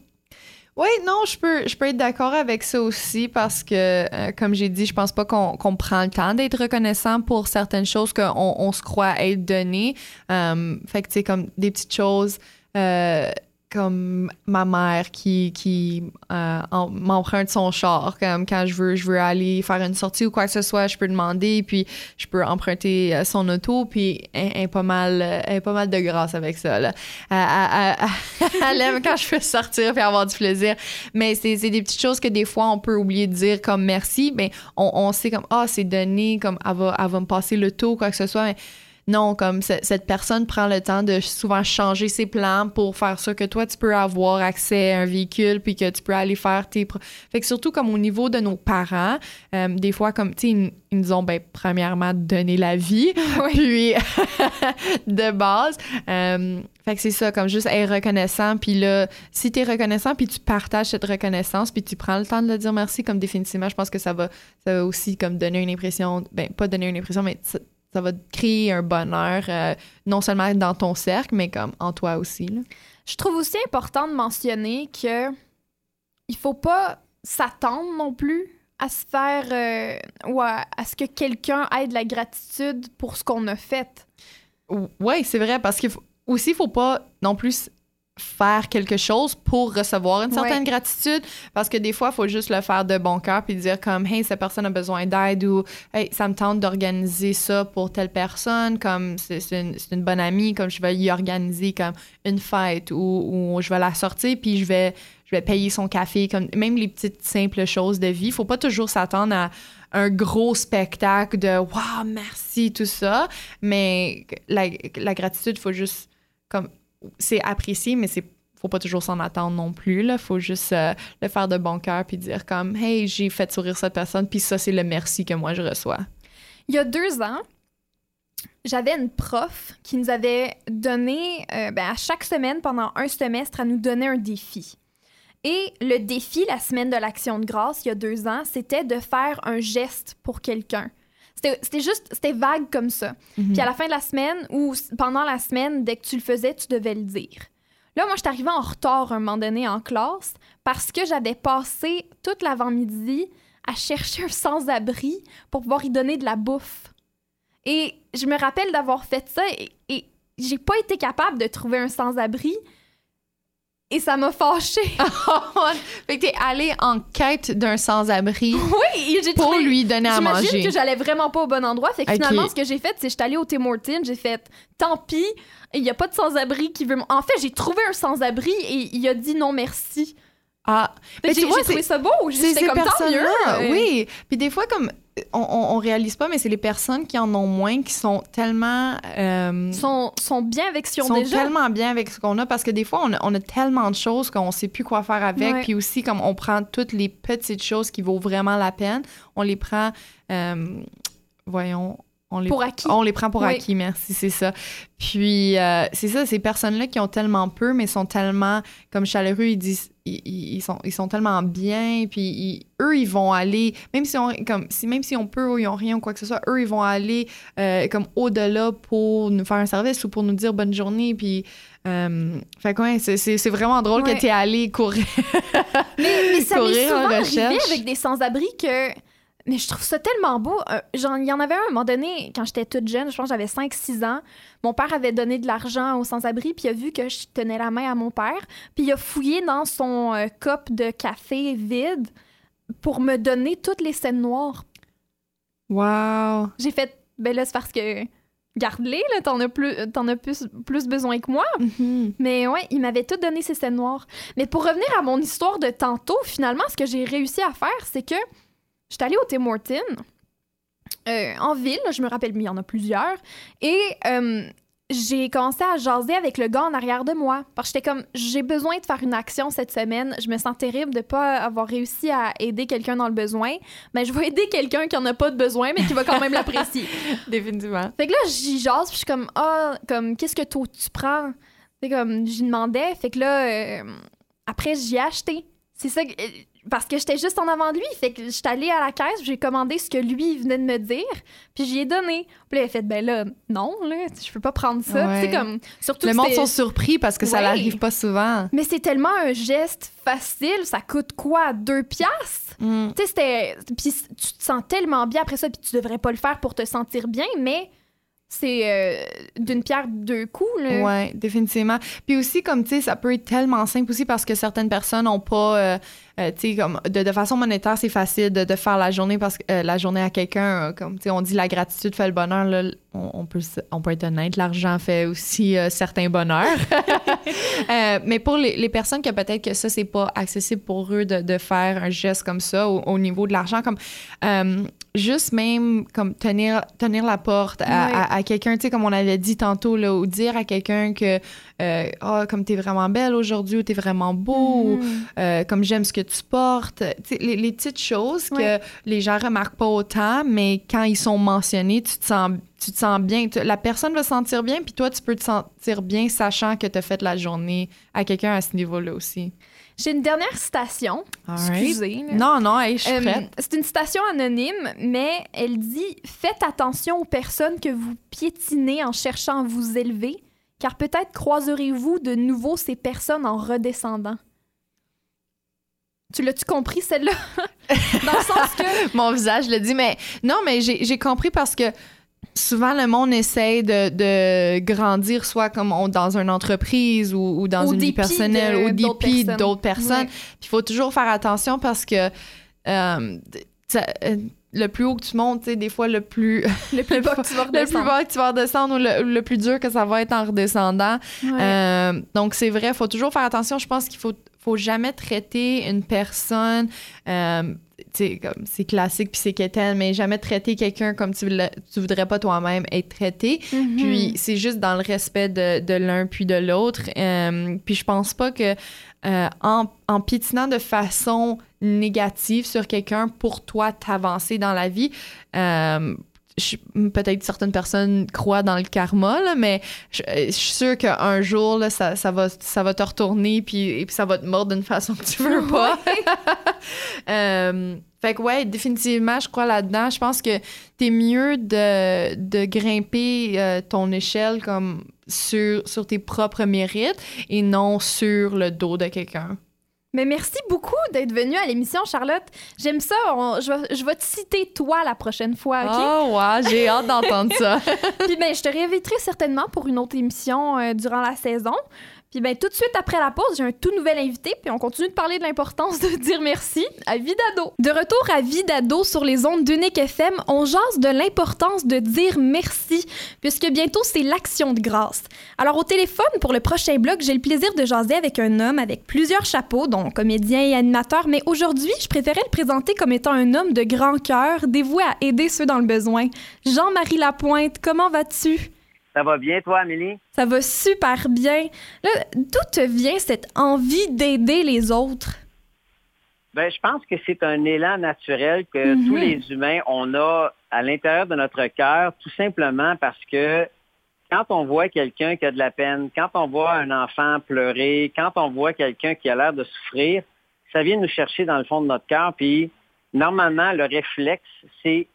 Oui, non, je peux, je peux être d'accord avec ça aussi parce que, euh, comme j'ai dit, je pense pas qu'on prend le temps d'être reconnaissant pour certaines choses qu'on on se croit être données. Euh, fait que, tu sais, comme des petites choses. Euh, comme ma mère qui, qui euh, m'emprunte son char. Comme quand je veux, je veux aller faire une sortie ou quoi que ce soit, je peux demander, puis je peux emprunter euh, son auto, puis elle, pas mal, elle pas mal de grâce avec ça. Là. Elle, aime quand je peux sortir puis avoir du plaisir. Mais c'est des petites choses que des fois, on peut oublier de dire comme merci, mais on, on sait comme, ah, c'est donné, comme elle va, elle va me passer le tour, quoi que ce soit. Non, comme cette personne prend le temps de souvent changer ses plans pour faire ça que toi, tu peux avoir accès à un véhicule puis que tu peux aller faire tes... Fait que surtout comme au niveau de nos parents, euh, des fois, comme, tu sais, ils, nous ont, ben, premièrement, donné la vie, puis de base. Euh, fait que c'est ça, comme juste être reconnaissant. Puis là, si tu es reconnaissant, puis tu partages cette reconnaissance, puis tu prends le temps de le dire merci, comme définitivement, je pense que ça va, ça va aussi comme donner une impression, ben pas donner une impression, mais ça va créer un bonheur, euh, non seulement dans ton cercle, mais comme en toi aussi. Je trouve aussi important de mentionner que il faut pas s'attendre non plus à se faire euh, ou à, ce que quelqu'un ait de la gratitude pour ce qu'on a fait. Oui, c'est vrai, parce qu'il aussi, il faut pas non plus faire quelque chose pour recevoir une certaine gratitude. Parce que des fois il faut juste le faire de bon cœur puis dire comme hey cette personne a besoin d'aide ou hey ça me tente d'organiser ça pour telle personne comme c'est une, une, bonne amie comme je vais y organiser comme une fête ou, ou je vais la sortir puis je vais je vais payer son café comme même les petites simples choses de vie. Faut pas toujours s'attendre à un gros spectacle de waouh merci tout ça. Mais la, la gratitude faut juste comme c'est apprécié, mais c'est faut pas toujours s'en attendre non plus. Il faut juste euh, le faire de bon cœur puis dire comme Hey, j'ai fait sourire cette personne, puis ça, c'est le merci que moi je reçois. Il y a deux ans, j'avais une prof qui nous avait donné, euh, ben, à chaque semaine, pendant un semestre, à nous donner un défi. Et le défi, la semaine de l'action de grâce, il y a deux ans, c'était de faire un geste pour quelqu'un. C'était juste, c'était vague comme ça. Mhm. Puis à la fin de la semaine ou pendant la semaine, dès que tu le faisais, tu devais le dire. Là, moi, je suis arrivée en retard un moment donné en classe parce que j'avais passé toute l'avant-midi à chercher un sans-abri pour pouvoir y donner de la bouffe. Et je me rappelle d'avoir fait ça et, et j'ai pas été capable de trouver un sans-abri. Et ça m'a fâchée. fait que t'es allé en quête d'un sans-abri oui, j'ai pour trouvé... lui donner à J'imagine manger. que j'allais vraiment pas au bon endroit. Fait que finalement, ce que j'ai fait, c'est que j'étais allée au Tim Hortons, j'ai fait tant pis, il y a pas de sans-abri qui veut. En fait, j'ai trouvé un sans-abri et il a dit non merci. Ah, Mais tu vois, j'ai trouvé c'est- ça beau. c'est J'étais comme tant mieux. Euh, Oui. Puis des fois, comme on, on, on réalise pas, mais c'est les personnes qui en ont moins qui sont tellement. euh, Sont, sont bien avec ce qu'ils ont sont déjà. tellement bien avec ce qu'on a parce que des fois, on a, on a tellement de choses qu'on sait plus quoi faire avec. Ouais. Puis aussi, comme on prend toutes les petites choses qui vaut vraiment la peine, on les prend. euh, voyons. On les, Pour acquis. On les prend pour Oui. acquis, merci, c'est ça. Puis, euh, c'est ça, ces personnes-là qui ont tellement peu, mais sont tellement, comme chaleureux, ils disent, ils, sont, ils sont tellement bien, puis ils- eux, ils vont aller, même si on, comme, si, même si on peut ou ils ont rien ou quoi que ce soit, eux, ils vont aller euh, comme au-delà pour nous faire un service ou pour nous dire bonne journée, puis... euh, fait ouais, c'est- vraiment drôle Ouais. que tu es allé courir. Mais, mais ça courir en souvent recherche. avec des sans-abri que. Mais je trouve ça tellement beau. Euh, genre, il y en avait un à un moment donné, quand j'étais toute jeune, je pense que j'avais 5-6 ans. Mon père avait donné de l'argent aux sans-abri, puis il a vu que je tenais la main à mon père. Puis il a fouillé dans son euh, cop de café vide pour me donner toutes les scènes noires. Wow! J'ai fait, ben là, c'est parce que. Garde-les, là, t'en as, plus, t'en as plus, plus besoin que moi. Mhm. Mais ouais, il m'avait tout donné ces scènes noires. Mais pour revenir à mon histoire de tantôt, finalement, ce que j'ai réussi à faire, c'est que j'étais allée au Tim Hortons, euh, en ville, là, je me rappelle, mais il y en a plusieurs, et euh, j'ai commencé à jaser avec le gars en arrière de moi. Parce que j'étais comme, j'ai besoin de faire une action cette semaine. Je me sens terrible de pas avoir réussi à aider quelqu'un dans le besoin. Mais je vais aider quelqu'un qui en a pas de besoin, mais qui va quand même l'apprécier. Définitivement. Fait que là, j'y jase, puis je suis comme, ah, comme, qu'est-ce que toi, tu prends? C'est comme, j'y demandais. Fait que là, euh, après, j'y ai acheté. C'est ça, que- parce que j'étais juste en avant de lui. Fait que j'étais allée à la caisse, j'ai commandé ce que lui venait de me dire, puis j'y ai donné. Puis là, il a fait, ben là, non, là, je peux pas prendre ça. Ouais. C'est comme, surtout Le monde sont surpris parce que ça n'arrive pas souvent. Mais c'est tellement un geste facile, ça coûte quoi, deux piastres? Mm. Tu sais, c'était. Puis tu te sens tellement bien après ça, puis tu devrais pas le faire pour te sentir bien, mais c'est euh, d'une pierre deux coups, là. Ouais, définitivement. Puis aussi, comme tu sais, ça peut être tellement simple aussi parce que certaines personnes n'ont pas, euh, euh, comme de, de façon monétaire, c'est facile de, de faire la journée parce que euh, la journée à quelqu'un, euh, comme on dit la gratitude fait le bonheur. Là, on, on peut, on peut être honnête, l'argent fait aussi euh, certains bonheurs. Mais pour les, les personnes que peut-être que ça c'est pas accessible pour eux de, de faire un geste comme ça au, au niveau de l'argent, comme juste même comme tenir tenir la porte à, à- à quelqu'un, tu sais comme on avait dit tantôt là, ou dire à quelqu'un que euh, ah comme t'es vraiment belle aujourd'hui ou t'es vraiment beau, ou, Mhm. euh, comme j'aime ce que tu portes, les, les petites choses Ouais. que les gens remarquent pas autant, mais quand ils sont mentionnés, tu te sens tu te sens bien. La personne va se sentir bien, puis toi, tu peux te sentir bien sachant que tu as fait la journée à quelqu'un à ce niveau-là aussi. J'ai une dernière citation. Excusez. là. Non, non, hey, je suis Euh, prête. c'est une citation anonyme, mais elle dit Faites attention aux personnes que vous piétinez en cherchant à vous élever, car peut-être croiserez-vous de nouveau ces personnes en redescendant. Tu l'as-tu compris, celle-là? Dans le sens que. Mon visage le dit, mais non, mais j'ai compris parce que souvent, le monde essaie de, de grandir, soit comme on- dans une entreprise ou, ou dans Au une vie personnelle, de- au d'autres dépit personnes. d'autres personnes. Puis il faut toujours faire attention parce que euh, ça- euh, le plus haut que tu montes, tu sais, des fois, le plus, Le plus bas que tu vas le plus redescendre. bas que tu vas redescendre ou le, le plus dur que ça va être en redescendant. Ouais. Euh, donc, c'est vrai, il faut toujours faire attention. Je pense qu'il faut, faut jamais traiter une personne, euh, comme c'est classique puis c'est quétaine, mais jamais traiter quelqu'un comme tu, voulais- tu voudrais pas toi-même être traité. Mhm. Puis c'est juste dans le respect de, de l'un puis de l'autre. Euh, puis je pense pas que euh, en, en piétinant de façon négative sur quelqu'un pour toi t'avancer dans la vie, euh, peut-être certaines personnes croient dans le karma, là, mais je, euh, je suis sûre qu'un jour, là, ça, ça, va, ça va te retourner puis, et puis ça va te mordre d'une façon que tu veux pas. Euh, fait que ouais, définitivement, je crois là-dedans. Je pense que t'es mieux de, de grimper euh, ton échelle comme sur, sur tes propres mérites et non sur le dos de quelqu'un. Mais merci beaucoup d'être venue à l'émission, Charlotte. J'aime ça. On- je, vais, je vais te citer toi la prochaine fois, OK? Oh ouais, j'ai hâte d'entendre ça. Puis ben, je te réinviterai certainement pour une autre émission euh, durant la saison. Puis ben tout de suite après la pause, j'ai un tout nouvel invité, puis on continue de parler de l'importance de dire merci à Vidado. De retour à Vidado sur les ondes d'Unique FM, on jase de l'importance de dire merci, puisque bientôt c'est l'action de grâce. Alors au téléphone pour le prochain bloc, j'ai le plaisir de jaser avec un homme avec plusieurs chapeaux, dont comédien et animateur, mais aujourd'hui, je préférais le présenter comme étant un homme de grand cœur, dévoué à aider ceux dans le besoin. Jean-Marie Lapointe, comment vas-tu? Ça va bien, toi, Amélie? Ça va super bien. d'où te vient cette envie d'aider les autres? Ben, je pense que c'est un élan naturel que mhm. tous les humains, on a à l'intérieur de notre cœur, tout simplement parce que quand on voit quelqu'un qui a de la peine, quand on voit un enfant pleurer, quand on voit quelqu'un qui a l'air de souffrir, ça vient nous chercher dans le fond de notre cœur. Puis, normalement, le réflexe, c'est,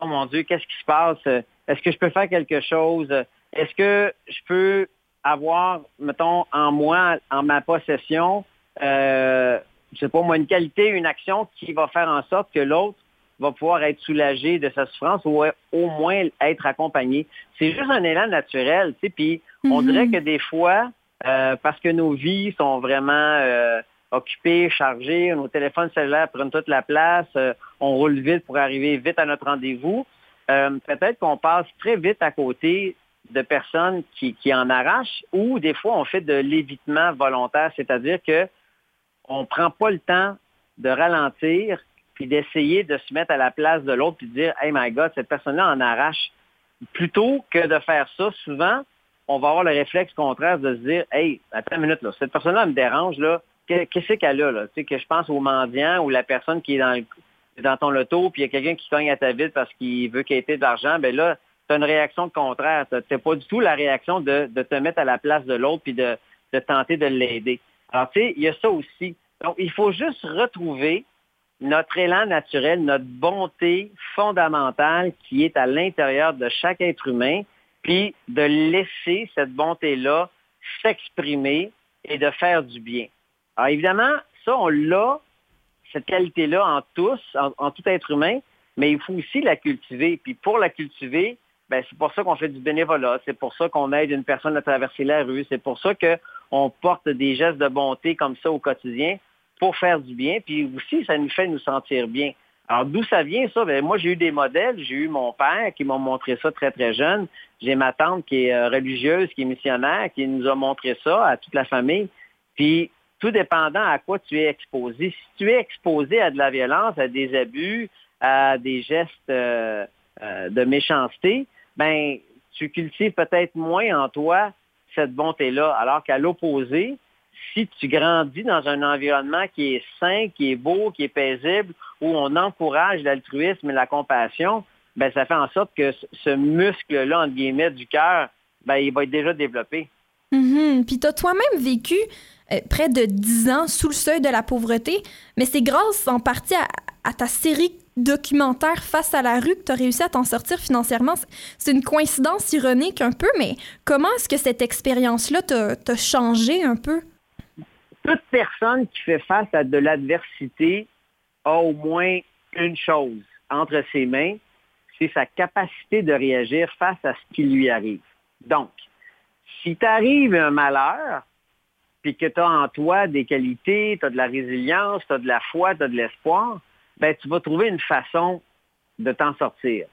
oh mon Dieu, qu'est-ce qui se passe? Est-ce que je peux faire quelque chose? Est-ce que je peux avoir, mettons, en moi, en ma possession, euh, je sais pas moi, une qualité, une action qui va faire en sorte que l'autre va pouvoir être soulagé de sa souffrance ou au moins être accompagné? C'est juste un élan naturel, tu sais, puis on mm-hmm. dirait que des fois, euh, parce que nos vies sont vraiment euh, occupées, chargées, nos téléphones cellulaires prennent toute la place, euh, on roule vite pour arriver vite à notre rendez-vous, peut-être qu'on passe très vite à côté de personnes qui, en arrachent ou des fois on fait de l'évitement volontaire, c'est-à-dire que on prend pas le temps de ralentir puis d'essayer de se mettre à la place de l'autre puis de dire Hey my God, cette personne-là en arrache. Plutôt que de faire ça, souvent, on va avoir le réflexe contraire de se dire Hey, attends une minute, là, cette personne-là me dérange, là. Qu'est-ce qu'elle a, là? Tu sais, que je pense au mendiant ou la personne qui est dans, dans ton loto, puis il y a quelqu'un qui cogne à ta ville parce qu'il veut qu'il ait de l'argent, ben là, tu as une réaction contraire. Tu n'as pas du tout la réaction de, te mettre à la place de l'autre puis de, tenter de l'aider. Alors, tu sais, il y a ça aussi. Donc, il faut juste retrouver notre élan naturel, notre bonté fondamentale qui est à l'intérieur de chaque être humain, puis de laisser cette bonté-là s'exprimer et de faire du bien. Alors évidemment, ça, on l'a, cette qualité-là en tous, en, tout être humain, mais il faut aussi la cultiver. Puis pour la cultiver, c'est pour ça qu'on fait du bénévolat, c'est pour ça qu'on aide une personne à traverser la rue, c'est pour ça qu'on porte des gestes de bonté comme ça au quotidien pour faire du bien, puis aussi ça nous fait nous sentir bien. Alors d'où ça vient ça? Ben, moi j'ai eu des modèles, j'ai eu mon père qui m'a montré ça très très jeune, j'ai ma tante qui est euh, religieuse, qui est missionnaire, qui nous a montré ça à toute la famille, puis tout dépendant à quoi tu es exposé. Si tu es exposé à de la violence, à des abus, à des gestes euh, euh, de méchanceté, ben, tu cultives peut-être moins en toi cette bonté-là. Alors qu'à l'opposé, si tu grandis dans un environnement qui est sain, qui est beau, qui est paisible, où on encourage l'altruisme et la compassion, ben, ça fait en sorte que ce muscle-là, entre guillemets, du cœur, ben, il va être déjà développé. Mm-hmm. Puis tu as toi-même vécu euh, près de 10 ans sous le seuil de la pauvreté, mais c'est grâce en partie à ta série documentaire Face à la rue que tu as réussi à t'en sortir financièrement. C'est une coïncidence ironique un peu, mais comment est-ce que cette expérience-là t'a changé un peu? Toute personne qui fait face à de l'adversité a au moins une chose entre ses mains, c'est sa capacité de réagir face à ce qui lui arrive. Donc, si t'arrive un malheur, puis que tu as en toi des qualités, tu as de la résilience, tu as de la foi, tu as de l'espoir, ben, tu vas trouver une façon de t'en sortir.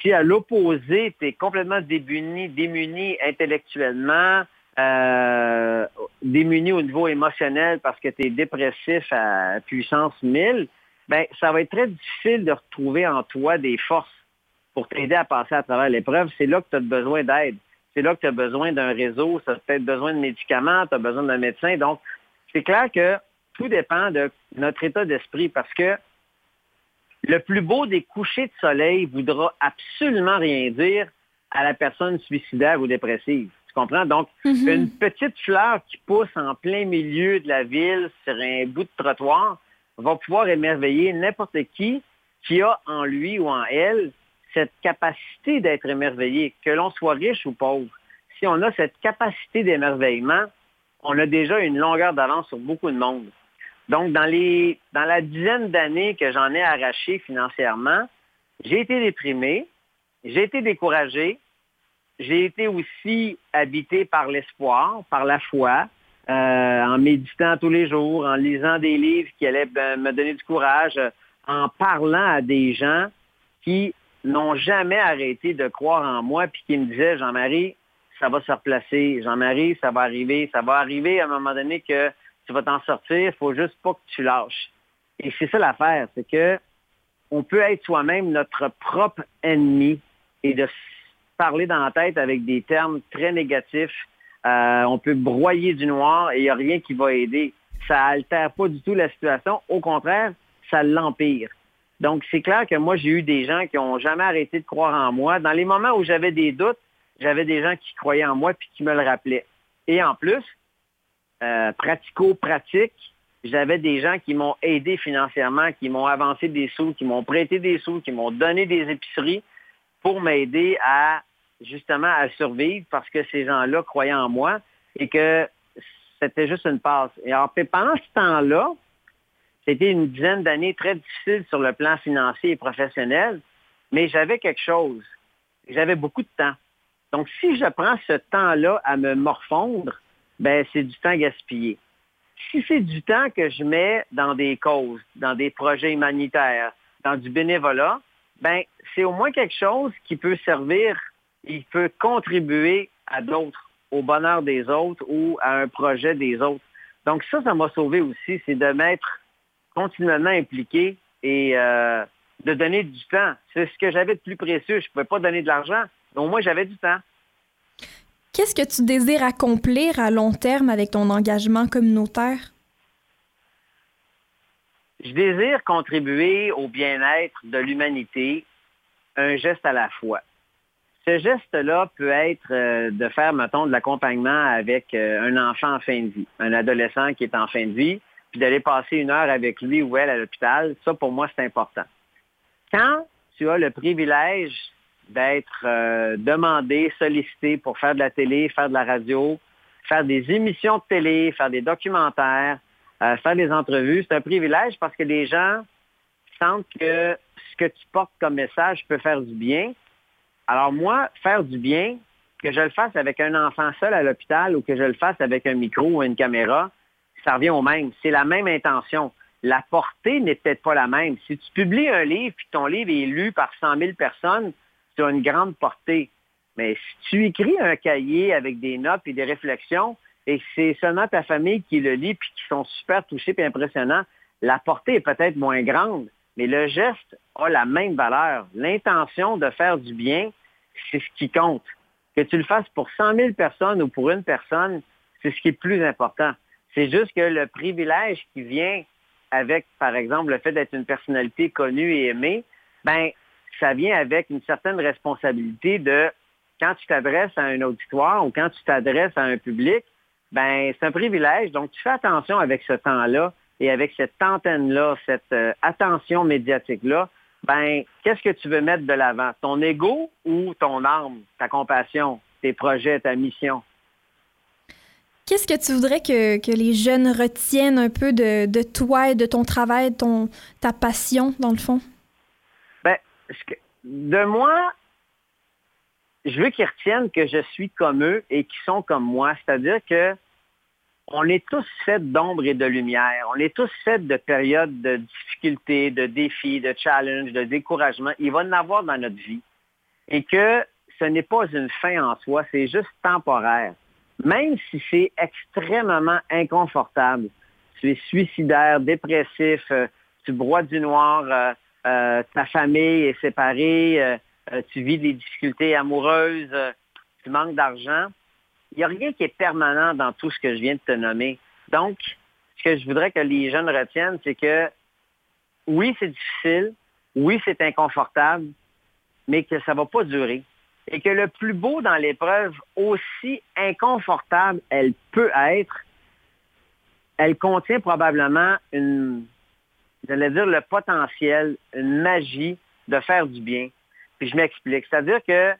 Si à l'opposé, tu es complètement démuni, démuni intellectuellement, euh, démuni au niveau émotionnel parce que tu es dépressif à puissance 1000, ben, ça va être très difficile de retrouver en toi des forces pour t'aider à passer à travers l'épreuve. C'est là que tu as besoin d'aide. C'est là que tu as besoin d'un réseau, tu as peut-être besoin de médicaments, tu as besoin d'un médecin. Donc, c'est clair que tout dépend de notre état d'esprit parce que le plus beau des couchers de soleil voudra absolument rien dire à la personne suicidaire ou dépressive. Tu comprends? Donc, mm-hmm. une petite fleur qui pousse en plein milieu de la ville sur un bout de trottoir va pouvoir émerveiller n'importe qui qui a en lui ou en elle cette capacité d'être émerveillé, que l'on soit riche ou pauvre. Si on a cette capacité d'émerveillement, on a déjà une longueur d'avance sur beaucoup de monde. Donc, dans, la dizaine d'années que j'en ai arraché financièrement, j'ai été déprimé, j'ai été découragé, j'ai été aussi habité par l'espoir, par la foi, euh, en méditant tous les jours, en lisant des livres qui allaient ben, me donner du courage, en parlant à des gens qui n'ont jamais arrêté de croire en moi, puis qui me disaient, Jean-Marie, ça va se replacer, Jean-Marie, ça va arriver, ça va arriver à un moment donné que tu vas t'en sortir, il faut juste pas que tu lâches. Et c'est ça l'affaire, c'est que on peut être soi-même notre propre ennemi et de parler dans la tête avec des termes très négatifs. Euh, on peut broyer du noir et il n'y a rien qui va aider. Ça altère pas du tout la situation. Au contraire, ça l'empire. Donc, c'est clair que moi, j'ai eu des gens qui n'ont jamais arrêté de croire en moi. Dans les moments où j'avais des doutes, j'avais des gens qui croyaient en moi puis qui me le rappelaient. Et en plus, euh, pratico-pratique, j'avais des gens qui m'ont aidé financièrement, qui m'ont avancé des sous, qui m'ont prêté des sous, qui m'ont donné des épiceries pour m'aider à justement à survivre parce que ces gens-là croyaient en moi et que c'était juste une passe. Et alors, pendant ce temps-là, c'était une dizaine d'années très difficiles sur le plan financier et professionnel, mais j'avais quelque chose. J'avais beaucoup de temps. Donc, si je prends ce temps-là à me morfondre, ben, c'est du temps gaspillé. Si c'est du temps que je mets dans des causes, dans des projets humanitaires, dans du bénévolat, ben, c'est au moins quelque chose qui peut servir, il peut contribuer à d'autres, au bonheur des autres ou à un projet des autres. Donc ça, ça m'a sauvé aussi, c'est de m'être continuellement impliqué et euh, de donner du temps. C'est ce que j'avais de plus précieux. Je ne pouvais pas donner de l'argent, mais au moins j'avais du temps. Qu'est-ce que tu désires accomplir à long terme avec ton engagement communautaire? Je désire contribuer au bien-être de l'humanité, un geste à la fois. Ce geste-là peut être euh, de faire, mettons, de l'accompagnement avec euh, un enfant en fin de vie, un adolescent qui est en fin de vie, puis d'aller passer une heure avec lui ou elle à l'hôpital. Ça, pour moi, c'est important. Quand tu as le privilège d'être euh, demandé, sollicité pour faire de la télé, faire de la radio, faire des émissions de télé, faire des documentaires, euh, faire des entrevues. C'est un privilège parce que les gens sentent que ce que tu portes comme message peut faire du bien. Alors moi, faire du bien, que je le fasse avec un enfant seul à l'hôpital ou que je le fasse avec un micro ou une caméra, ça revient au même. C'est la même intention. La portée n'est peut-être pas la même. Si tu publies un livre et ton livre est lu par 100 000 personnes, tu as une grande portée. Mais si tu écris un cahier avec des notes et des réflexions, et c'est seulement ta famille qui le lit puis qui sont super touchés et impressionnants, la portée est peut-être moins grande, mais le geste a la même valeur. L'intention de faire du bien, c'est ce qui compte. Que tu le fasses pour 100 000 personnes ou pour une personne, c'est ce qui est plus important. C'est juste que le privilège qui vient avec, par exemple, le fait d'être une personnalité connue et aimée, ben, ça vient avec une certaine responsabilité de quand tu t'adresses à un auditoire ou quand tu t'adresses à un public, ben c'est un privilège. Donc, tu fais attention avec ce temps-là et avec cette antenne-là, cette euh, attention médiatique-là. Ben, qu'est-ce que tu veux mettre de l'avant? Ton ego ou ton âme, ta compassion, tes projets, ta mission? Qu'est-ce que tu voudrais que, que, les jeunes retiennent un peu de, de toi et de ton travail, ton, ta passion, dans le fond? De moi, je veux qu'ils retiennent que je suis comme eux et qu'ils sont comme moi. C'est-à-dire que on est tous faits d'ombre et de lumière. On est tous faits de périodes de difficultés, de défis, de challenges, de découragement. Il va en avoir dans notre vie. Et que ce n'est pas une fin en soi, c'est juste temporaire. Même si c'est extrêmement inconfortable, tu es suicidaire, dépressif, euh, tu broies du noir, euh, euh, ta famille est séparée, euh, euh, tu vis des difficultés amoureuses, tu manques d'argent. Il n'y a rien qui est permanent dans tout ce que je viens de te nommer. Donc, ce que je voudrais que les jeunes retiennent, c'est que oui, c'est difficile, oui, c'est inconfortable, mais que ça ne va pas durer. Et que le plus beau dans l'épreuve, aussi inconfortable elle peut être, elle contient probablement une, j'allais dire, le potentiel, une magie de faire du bien. Puis je m'explique. C'est-à-dire que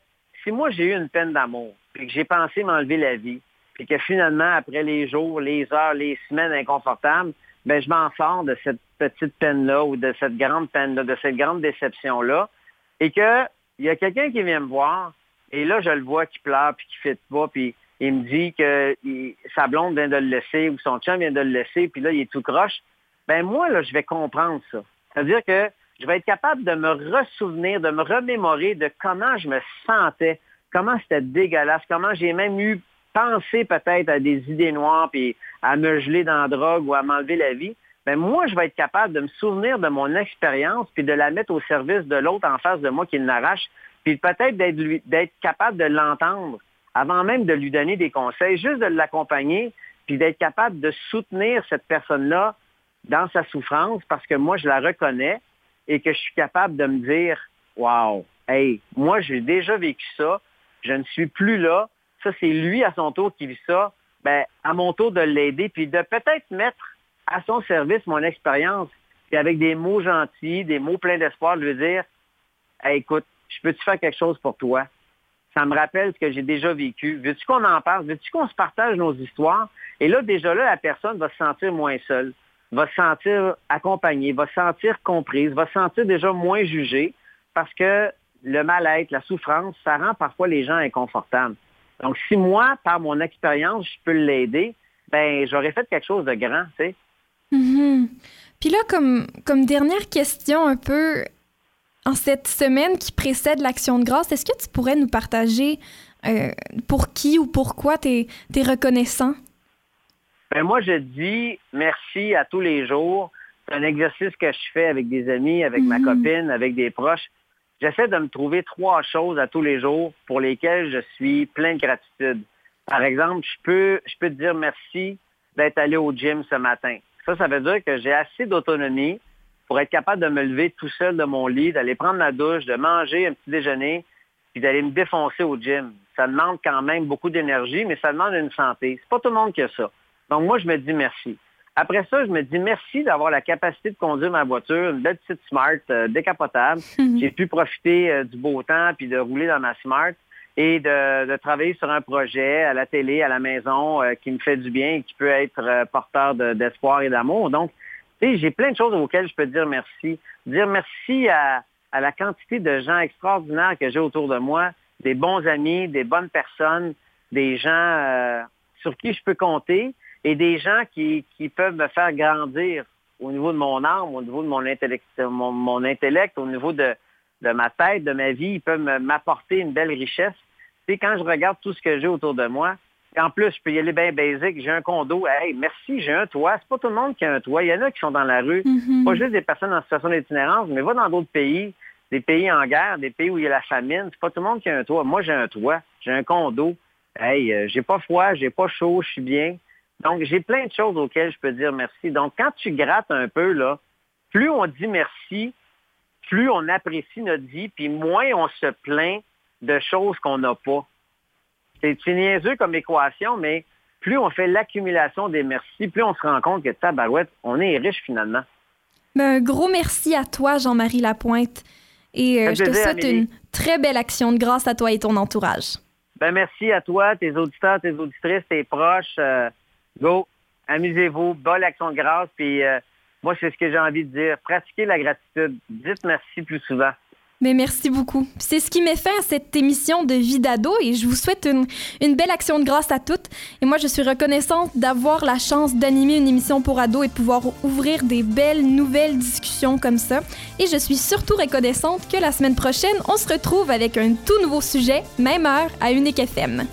si moi j'ai eu une peine d'amour, puis que j'ai pensé m'enlever la vie, puis que finalement, après les jours, les heures, les semaines inconfortables, ben je m'en sors de cette petite peine-là ou de cette grande peine-là, de cette grande déception-là, et qu'il y a quelqu'un qui vient me voir, Et là, je le vois qui pleure, puis qui fait pas, puis il me dit que sa blonde vient de le laisser ou son chien vient de le laisser, puis là, il est tout croche. Ben moi, là, je vais comprendre ça. C'est-à-dire que je vais être capable de me ressouvenir, de me remémorer de comment je me sentais, comment c'était dégueulasse, comment j'ai même eu pensé peut-être à des idées noires, puis à me geler dans la drogue ou à m'enlever la vie. Ben moi, je vais être capable de me souvenir de mon expérience, puis de la mettre au service de l'autre en face de moi qui l'arrache, puis peut-être d'être capable de l'entendre avant même de lui donner des conseils, juste de l'accompagner, puis d'être capable de soutenir cette personne-là dans sa souffrance parce que moi, je la reconnais et que je suis capable de me dire, wow, hey, moi, j'ai déjà vécu ça, je ne suis plus là, ça, c'est lui à son tour qui vit ça, ben, à mon tour de l'aider, puis de peut-être mettre à son service mon expérience, puis avec des mots gentils, des mots pleins d'espoir, de lui dire, hey, écoute, je peux-tu faire quelque chose pour toi? Ça me rappelle ce que j'ai déjà vécu. Veux-tu qu'on en parle? Veux-tu qu'on se partage nos histoires? Et là, déjà là, la personne va se sentir moins seule, va se sentir accompagnée, va se sentir comprise, va se sentir déjà moins jugée parce que le mal-être, la souffrance, ça rend parfois les gens inconfortables. Donc, si moi, par mon expérience, je peux l'aider, ben j'aurais fait quelque chose de grand, tu sais. Mm-hmm. Puis là, comme, comme dernière question un peu, en cette semaine qui précède l'Action de grâce, est-ce que tu pourrais nous partager euh, pour qui ou pourquoi tu es, reconnaissant? Ben moi, je dis merci à tous les jours. C'est un exercice que je fais avec des amis, avec ma mm-hmm. copine, avec des proches. J'essaie de me trouver trois choses à tous les jours pour lesquelles je suis plein de gratitude. Par exemple, je peux, je peux te dire merci d'être allé au gym ce matin. Ça, ça veut dire que j'ai assez d'autonomie pour être capable de me lever tout seul de mon lit, d'aller prendre ma douche, de manger un petit déjeuner, puis d'aller me défoncer au gym. Ça demande quand même beaucoup d'énergie, mais ça demande une santé. C'est pas tout le monde qui a ça. Donc moi, je me dis merci. Après ça, je me dis merci d'avoir la capacité de conduire ma voiture, une belle petite Smart euh, décapotable. Mhm. J'ai pu profiter euh, du beau temps puis de rouler dans ma Smart et de, travailler sur un projet à la télé, à la maison, euh, qui me fait du bien et qui peut être porteur d'espoir et d'amour. Donc, tu sais, j'ai plein de choses auxquelles je peux dire merci. Dire merci à, à la quantité de gens extraordinaires que j'ai autour de moi, des bons amis, des bonnes personnes, des gens sur qui je peux compter et des gens qui, peuvent me faire grandir au niveau de mon âme, au niveau de mon intellect, mon, intellect au niveau de, ma tête, de ma vie, ils peuvent m'apporter une belle richesse. Tu quand je regarde tout ce que j'ai autour de moi, en plus, je peux y aller bien basique, j'ai un condo, hey, merci, j'ai un toit. C'est pas tout le monde qui a un toit. Il y en a qui sont dans la rue. Mm-hmm. Pas juste des personnes en situation d'itinérance, mais va dans d'autres pays, des pays en guerre, des pays où il y a la famine. C'est pas tout le monde qui a un toit. Moi, j'ai un toit, j'ai un condo. Hey, euh, j'ai pas froid, j'ai pas chaud, je suis bien. Donc, j'ai plein de choses auxquelles je peux dire merci. Donc, quand tu grattes un peu, là, plus on dit merci, plus on apprécie notre vie, puis moins on se plaint de choses qu'on n'a pas. C'est niaiseux comme équation, mais plus on fait l'accumulation des merci, plus on se rend compte que tabarouette, on est riche finalement. Ben, un gros merci à toi, Jean-Marie Lapointe. Et euh, je te souhaite une très belle action de grâce à toi et ton entourage. Ben, merci à toi, tes auditeurs, tes auditrices, tes proches. Euh, go, amusez-vous, bonne action de grâce, puis euh, moi, c'est ce que j'ai envie de dire. Pratiquez la gratitude. Dites merci plus souvent. Mais merci beaucoup. C'est ce qui met fin à cette émission de Vie d'ado et je vous souhaite une, une, belle action de grâce à toutes. Et moi, je suis reconnaissante d'avoir la chance d'animer une émission pour ados et pouvoir ouvrir des belles nouvelles discussions comme ça. Et je suis surtout reconnaissante que la semaine prochaine, on se retrouve avec un tout nouveau sujet, même heure, à Unique FM.